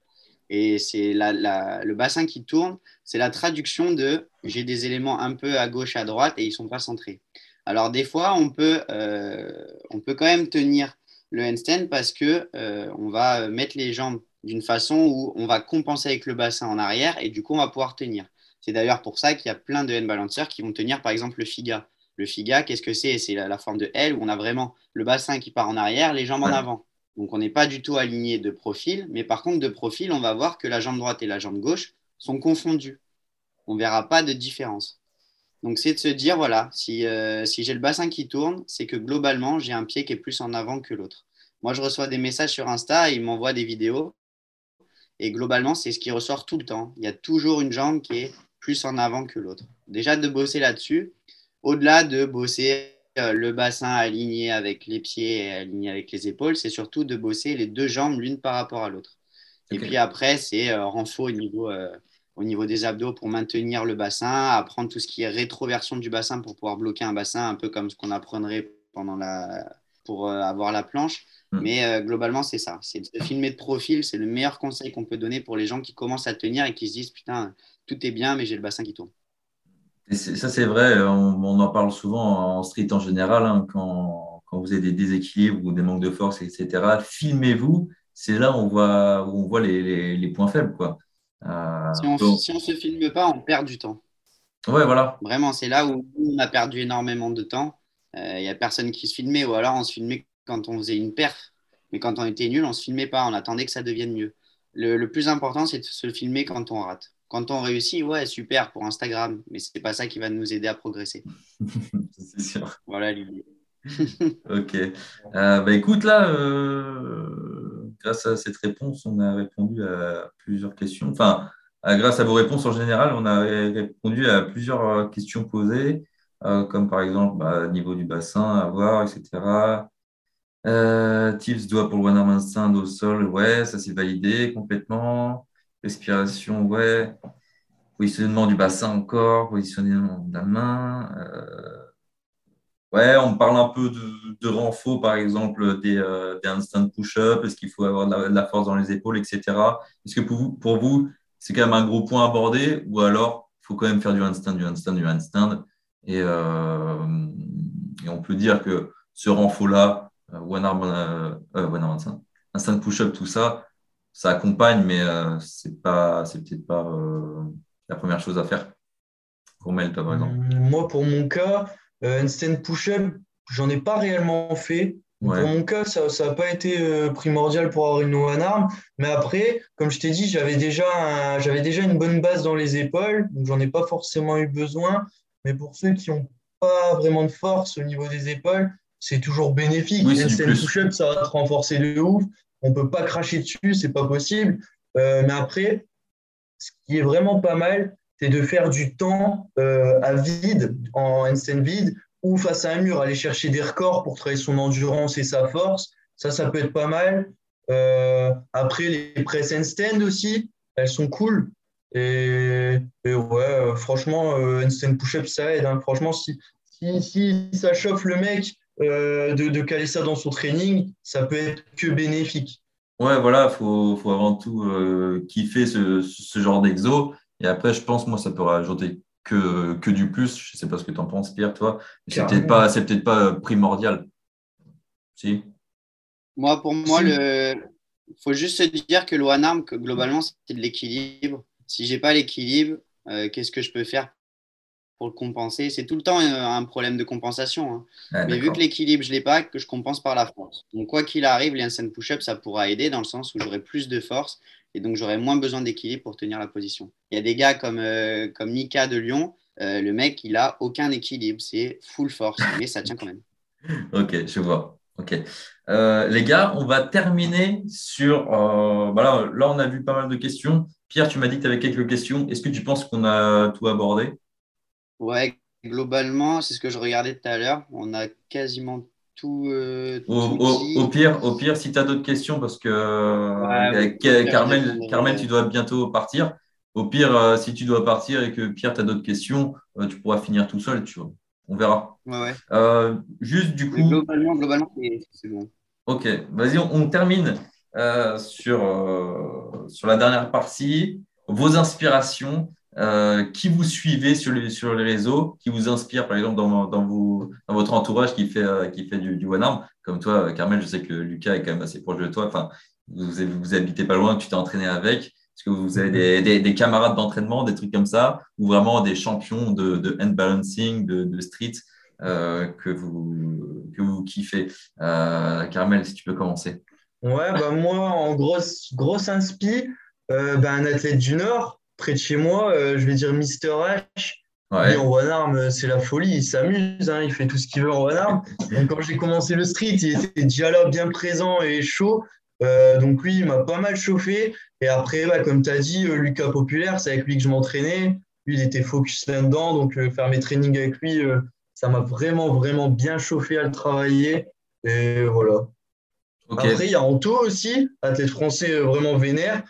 Et c'est le bassin qui tourne, c'est la traduction de j'ai des éléments un peu à gauche, à droite et ils ne sont pas centrés. Alors des fois, on peut, euh, on peut quand même tenir le handstand parce que euh, on va mettre les jambes d'une façon où on va compenser avec le bassin en arrière et du coup on va pouvoir tenir. C'est d'ailleurs pour ça qu'il y a plein de hand balancers qui vont tenir par exemple le FIGA. Le FIGA, qu'est-ce que c'est? C'est la, forme de L où on a vraiment le bassin qui part en arrière, les jambes en avant. Donc on n'est pas du tout aligné de profil, mais par contre de profil, on va voir que la jambe droite et la jambe gauche sont confondues. On ne verra pas de différence. Donc c'est de se dire, voilà, si, euh, si j'ai le bassin qui tourne, c'est que globalement, j'ai un pied qui est plus en avant que l'autre. Moi, je reçois des messages sur Insta, ils m'envoient des vidéos. Et globalement, c'est ce qui ressort tout le temps. Il y a toujours une jambe qui est plus en avant que l'autre. Déjà de bosser là-dessus, au-delà de bosser euh, le bassin aligné avec les pieds et aligné avec les épaules, c'est surtout de bosser les deux jambes l'une par rapport à l'autre. Et puis après, c'est euh, renfort au niveau, euh, au niveau des abdos pour maintenir le bassin, apprendre tout ce qui est rétroversion du bassin pour pouvoir bloquer un bassin, un peu comme ce qu'on apprendrait pendant la, pour avoir la planche. Hmm. Mais globalement, c'est ça. C'est de filmer de profil. C'est le meilleur conseil qu'on peut donner pour les gens qui commencent à tenir et qui se disent Putain, tout est bien, mais j'ai le bassin qui tourne ça, c'est vrai, on, en parle souvent en street en général, hein, quand, vous avez des déséquilibres ou des manques de force, etc. Filmez-vous, c'est là où on voit, où on voit les, points faibles. Quoi. Euh, si on ne se filme pas, on perd du temps. Ouais, voilà. Vraiment, c'est là où on a perdu énormément de temps. Il euh, n'y a personne qui se filmait, ou alors on se filmait quand on faisait une perf. Mais quand on était nul, on ne se filmait pas, on attendait que ça devienne mieux. le plus important, c'est de se filmer quand on rate. Quand on réussit, ouais, super pour Instagram, mais ce n'est pas ça qui va nous aider à progresser. c'est sûr. Voilà l'idée. ok. Euh, bah, écoute, là, euh, grâce à cette réponse, on a répondu à plusieurs questions. Enfin, grâce à vos réponses en général, on a répondu à plusieurs questions posées, euh, comme par exemple bah, niveau du bassin à voir, etc. tips doigts pour le one arm instinct au sol, ouais, ça c'est validé complètement. Respiration, ouais. Positionnement du bassin encore, positionnement de la main. Euh, ouais, on parle un peu de, de renfort, par exemple, des, euh, des instant push-up. Est-ce qu'il faut avoir de la, force dans les épaules, etc. Est-ce que pour vous, pour vous c'est quand même un gros point abordé ou alors il faut quand même faire du handstand, du handstand, du handstand et, euh, et on peut dire que ce renfort-là, one arm, one arm handstand, instant push-up, tout ça, ça accompagne, mais euh, c'est pas, c'est peut-être pas euh, la première chose à faire. Pour Mel, toi, par exemple. Moi, pour mon cas, euh, stand push-up, j'en ai pas réellement fait. Pour mon cas, ça n'a pas été euh, primordial pour avoir une one arm. Mais après, comme je t'ai dit, j'avais déjà, j'avais déjà une bonne base dans les épaules, donc j'en ai pas forcément eu besoin. Mais pour ceux qui n'ont pas vraiment de force au niveau des épaules, c'est toujours bénéfique. Oui, stand push-up, ça va te renforcer de ouf on peut pas cracher dessus, c'est pas possible. Euh, mais après, ce qui est vraiment pas mal, c'est de faire du temps euh, à vide, en handstand vide, ou face à un mur, aller chercher des records pour travailler son endurance et sa force. Ça, ça peut être pas mal. Euh, après, les press handstand aussi, elles sont cool. Et, ouais, franchement, handstand push-up, ça aide. Hein. Franchement, si, si, ça chauffe le mec euh, de, caler ça dans son training, ça peut être que bénéfique. Ouais, voilà, il faut, faut, avant tout euh, kiffer ce, ce genre d'exo. Et après, je pense, moi, ça peut rajouter que, que du plus. Je ne sais pas ce que tu en penses, Pierre, toi. C'est peut-être pas, peut pas primordial. Si Moi, pour moi, il faut juste se dire que le one arm, que globalement, c'est de l'équilibre. Si j'ai pas l'équilibre, euh, qu'est-ce que je peux faire pour le compenser? C'est tout le temps euh, un problème de compensation. Hein. Ah, Mais vu que l'équilibre, je ne l'ai pas, que je compense par la force. Donc, quoi qu'il arrive, les handstand push-up, ça pourra aider dans le sens où j'aurai plus de force et donc j'aurai moins besoin d'équilibre pour tenir la position. Il y a des gars comme, euh, comme Nika de Lyon, euh, le mec, il a aucun équilibre, c'est full force, mais ça tient quand même. ok, je vois. Ok. les gars, on va terminer sur. Voilà, là, on a vu pas mal de questions. Pierre, tu m'as dit que tu avais quelques questions. Est-ce que tu penses qu'on a tout abordé? Ouais, globalement, c'est ce que je regardais tout à l'heure. On a quasiment tout. Euh, au, pire, au pire, si tu as d'autres questions, parce que euh, Carmel, tu dois bientôt partir. Au pire, euh, si tu dois partir et que Pierre, tu as d'autres questions, tu pourras finir tout seul, tu vois. On verra. Ouais, juste du coup. globalement, globalement c'est bon. Ok, vas-y, on, termine sur, sur la dernière partie. Vos inspirations. Euh, qui vous suivez sur les, réseaux, qui vous inspire, par exemple, dans, votre entourage qui fait, euh, du, one arm. Comme toi, Carmel, je sais que Lucas est quand même assez proche de toi. Enfin, vous, habitez pas loin, tu t'es entraîné avec. Est-ce que vous avez des, des, des camarades d'entraînement, des trucs comme ça, ou vraiment des champions de, de hand balancing, de, street euh, que, vous, kiffez? Euh, Carmel, si tu peux commencer. Ouais, bah moi, en grosse, grosse inspi, euh, bah, un athlète du Nord, près de chez moi, euh, je vais dire Mister H. Ouais. en one arm, c'est la folie. Il s'amuse, hein, il fait tout ce qu'il veut en one arm. Donc, quand j'ai commencé le street, il était déjà là, bien présent et chaud. Euh, donc lui, il m'a pas mal chauffé. Et après, bah, comme tu as dit, euh, Lucas Populaire, c'est avec lui que je m'entraînais. Lui, il était focus là-dedans. Donc faire mes trainings avec lui, ça m'a vraiment, vraiment bien chauffé à le travailler. Et voilà. Après, il y a Anto aussi, athlète français vraiment vénère.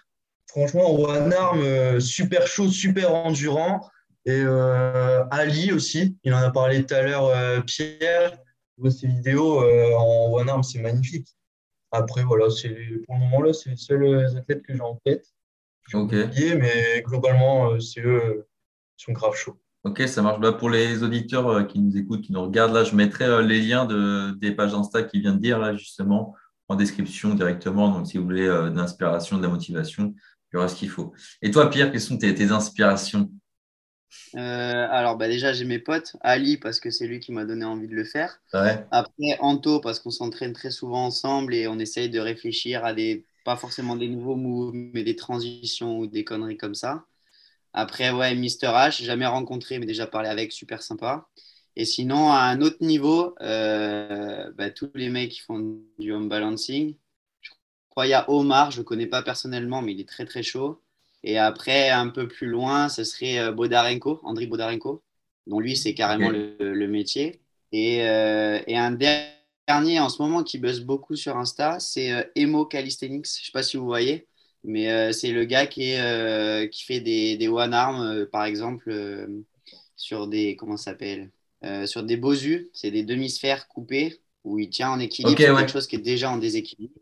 Franchement, one arm, super chaud, super endurant. Et Ali aussi, il en a parlé tout à l'heure, Pierre ses vidéos euh, en one arm, c'est magnifique. Après, voilà, pour le moment là, c'est les seuls athlètes que j'ai en tête. Ok. mais globalement, euh, c'est eux qui sont grave chauds. Ok, ça marche. Bah, pour les auditeurs euh, qui nous écoutent, qui nous regardent, là, je mettrai les liens de, des pages Insta qui vient de dire, là, justement, en description directement. Donc, si vous voulez d'inspiration, de la motivation, il y aura ce qu'il faut. Et toi, Pierre, quelles sont tes inspirations? Euh, alors, bah, déjà, j'ai mes potes. Ali, parce que c'est lui qui m'a donné envie de le faire. Ouais. Après, Anto, parce qu'on s'entraîne très souvent ensemble et on essaye de réfléchir à des, pas forcément des nouveaux moves, mais des transitions ou des conneries comme ça. Après, ouais, Mister H, jamais rencontré, mais déjà parlé avec, super sympa. Et sinon, à un autre niveau, euh, bah, tous les mecs qui font du home balancing. Crois qu'il y a Omar, je ne connais pas personnellement, mais il est très très chaud. Et après, un peu plus loin, ce serait euh, Bodarenko, Andriy Bodarenko, dont lui, c'est carrément le, métier. Et, euh, et, un dernier en ce moment qui buzz beaucoup sur Insta, c'est euh, Emo Calisthenics. Je ne sais pas si vous voyez, mais c'est le gars qui, est, qui fait des, des one-arm, par exemple, sur des. Comment ça s'appelle Sur des bosus, c'est des demi-sphères coupées où il tient en équilibre quelque chose qui est déjà en déséquilibre.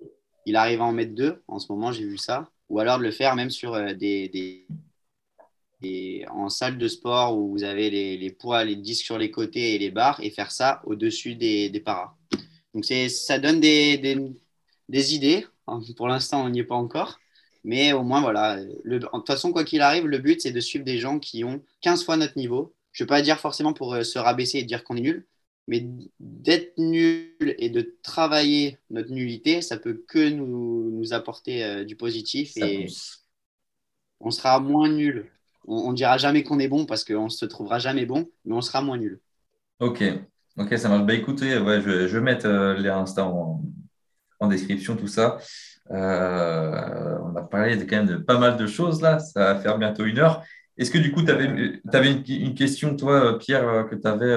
Il arrive à en mettre deux. En ce moment, j'ai vu ça ou alors de le faire même sur euh, des, des, en salle de sport où vous avez les, les, poids, les disques sur les côtés et les barres et faire ça au-dessus des, des paras. Donc ça donne des, des, idées. Pour l'instant, on n'y est pas encore. Mais au moins, voilà. De toute façon, quoi qu'il arrive, le but, c'est de suivre des gens qui ont 15 fois notre niveau. Je ne veux pas dire forcément pour euh, se rabaisser et dire qu'on est nul, mais d'être nul et de travailler notre nullité, ça peut que nous, nous apporter euh, du positif et on sera moins nul. On, ne dira jamais qu'on est bon parce qu'on ne se trouvera jamais bon, mais on sera moins nul. Ok, ok, ça marche. Bah écoutez, ouais, je, je vais mettre euh, les instants en, description, tout ça. Euh, on a parlé de, quand même de pas mal de choses là, ça va faire bientôt une heure. Est-ce que du coup, tu avais, une, question, toi, Pierre, que tu avais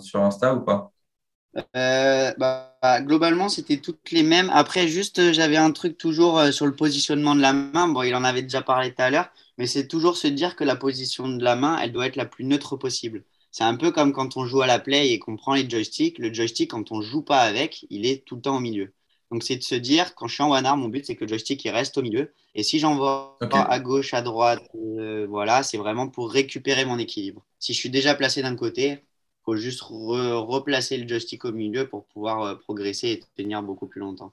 sur Insta ou pas? Euh, bah, globalement, c'était toutes les mêmes. Après, juste, euh, j'avais un truc toujours euh, sur le positionnement de la main. Bon, il en avait déjà parlé tout à l'heure, mais c'est toujours se dire que la position de la main, elle doit être la plus neutre possible. C'est un peu comme quand on joue à la play et qu'on prend les joysticks. Le joystick, quand on joue pas avec, il est tout le temps au milieu. Donc, c'est de se dire, quand je suis en one arm, mon but, c'est que le joystick, il reste au milieu. Et si j'envoie à gauche, à droite, voilà, c'est vraiment pour récupérer mon équilibre. Si je suis déjà placé d'un côté, faut juste replacer le joystick au milieu pour pouvoir euh, progresser et tenir beaucoup plus longtemps.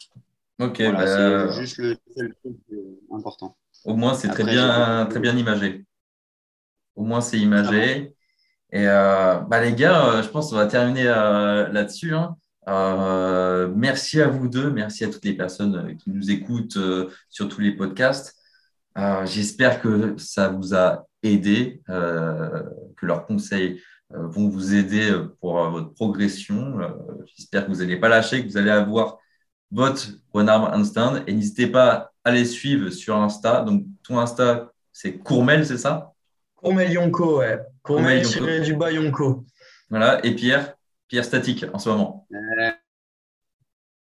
Ok, bah, c'est juste le seul truc euh, important. Au moins, c'est très bien, très bien imagé. Au moins, c'est imagé. Et euh, bah, les gars, je pense qu'on va terminer là-dessus. Hein. Merci à vous deux, merci à toutes les personnes qui nous écoutent sur tous les podcasts. J'espère que ça vous a aidé, que leurs conseils euh, vont vous aider euh, pour euh, votre progression. J'espère que vous n'allez pas lâcher, que vous allez avoir votre One Arm Handstand. Et n'hésitez pas à les suivre sur Insta. Donc, ton Insta, c'est Courmel, c'est ça? Courmel Yonko, ouais. Courmel, du bas Yonko. Voilà. Et Pierre? Pierre Statique en ce moment.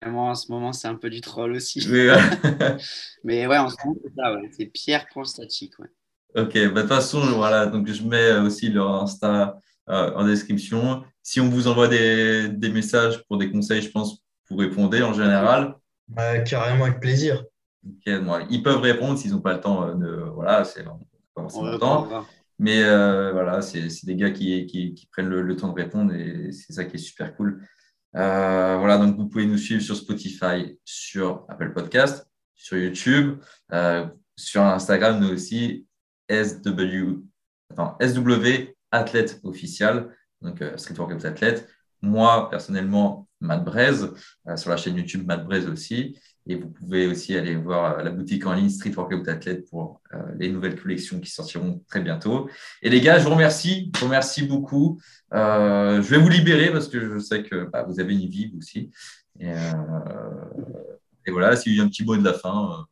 moi, en ce moment, c'est un peu du troll aussi. Mais ouais, en ce moment, c'est ça, ouais. C'est Pierre.statique, ouais. Ok, bah, de toute façon, voilà, donc je mets aussi leur Insta euh, en description. Si on vous envoie des, des, messages pour des conseils, je pense vous répondez en général. Bah, carrément avec plaisir. ils peuvent répondre s'ils n'ont pas le temps. Euh, de, voilà, c'est forcément temps. Mais euh, voilà, c'est des gars qui, prennent le, temps de répondre et c'est ça qui est super cool. voilà, donc vous pouvez nous suivre sur Spotify, sur Apple Podcast, sur YouTube, sur Instagram, nous aussi, SW, attends, SW athlète officiel, donc euh, Street Workout Athlète. Moi, personnellement, Matt Braise, euh, sur la chaîne YouTube Matt Braise aussi. Et vous pouvez aussi aller voir euh, la boutique en ligne Street Workout Athlète pour les nouvelles collections qui sortiront très bientôt. Et les gars, je vous remercie. Je vous remercie beaucoup. je vais vous libérer parce que je sais que bah, vous avez une vie aussi. Et, voilà, s'il y a un petit mot de la fin.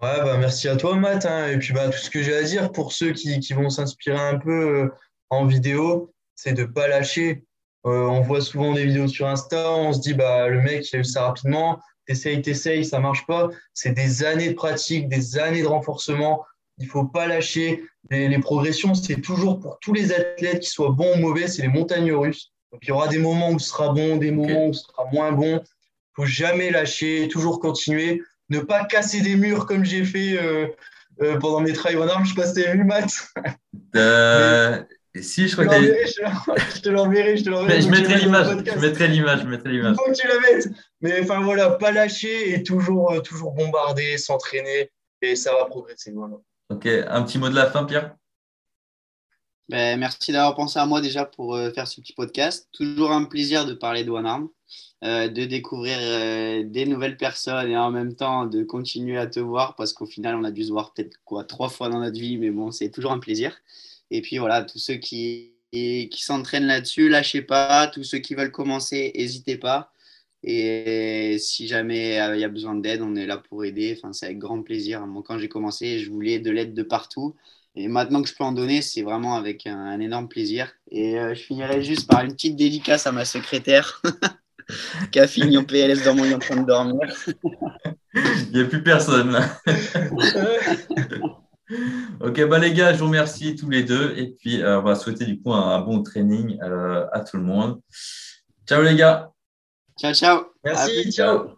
Ouais, bah, merci à toi, Matt. hein. Et puis, bah, tout ce que j'ai à dire pour ceux qui, qui vont s'inspirer un peu euh, en vidéo, c'est de ne pas lâcher. Euh, on voit souvent des vidéos sur Insta, on se dit, bah, le mec, il a eu ça rapidement. T'essayes, t'essayes, ça marche pas. C'est des années de pratique, des années de renforcement. Il faut pas lâcher. Les, les progressions, c'est toujours pour tous les athlètes, qui soient bons ou mauvais, c'est les montagnes russes. Donc, il y aura des moments où ce sera bon, des moments où ce sera moins bon. Il faut jamais lâcher, toujours continuer ne pas casser des murs comme j'ai fait euh, euh, pendant mes trails en armes. Je sais pas si tu as vu, Matt. Euh, Si, je crois que t'as- je te l'enverrai, je te l'enverrai. Je mettrai l'image. Je mettrai l'image. Je mettrai Il l'image. faut que tu la mettes. Mais enfin voilà, pas lâcher et toujours, euh, toujours bombarder, s'entraîner et ça va progresser. Voilà. Ok, un petit mot de la fin, Pierre? Ben, merci d'avoir pensé à moi déjà pour euh, faire ce petit podcast. Toujours un plaisir de parler de One Arm, euh, de découvrir euh, des nouvelles personnes et en même temps de continuer à te voir parce qu'au final, on a dû se voir peut-être quoi trois fois dans notre vie, mais bon, c'est toujours un plaisir. Et puis voilà, tous ceux qui, qui s'entraînent là-dessus, lâchez pas. Tous ceux qui veulent commencer, n'hésitez pas. Et si jamais euh, il y a besoin d'aide, on est là pour aider. Enfin, c'est avec grand plaisir. Moi, quand j'ai commencé, je voulais de l'aide de partout. Et maintenant que je peux en donner, c'est vraiment avec un, un énorme plaisir. Et euh, je finirai juste par une petite dédicace à ma secrétaire qui a fini en PLS dans mon lit en train de dormir. Il n'y a plus personne. là. Ok, bah les gars, je vous remercie tous les deux. Et puis, euh, on va souhaiter du coup un, un bon training euh, à tout le monde. Ciao les gars. Ciao, ciao. Merci, ciao.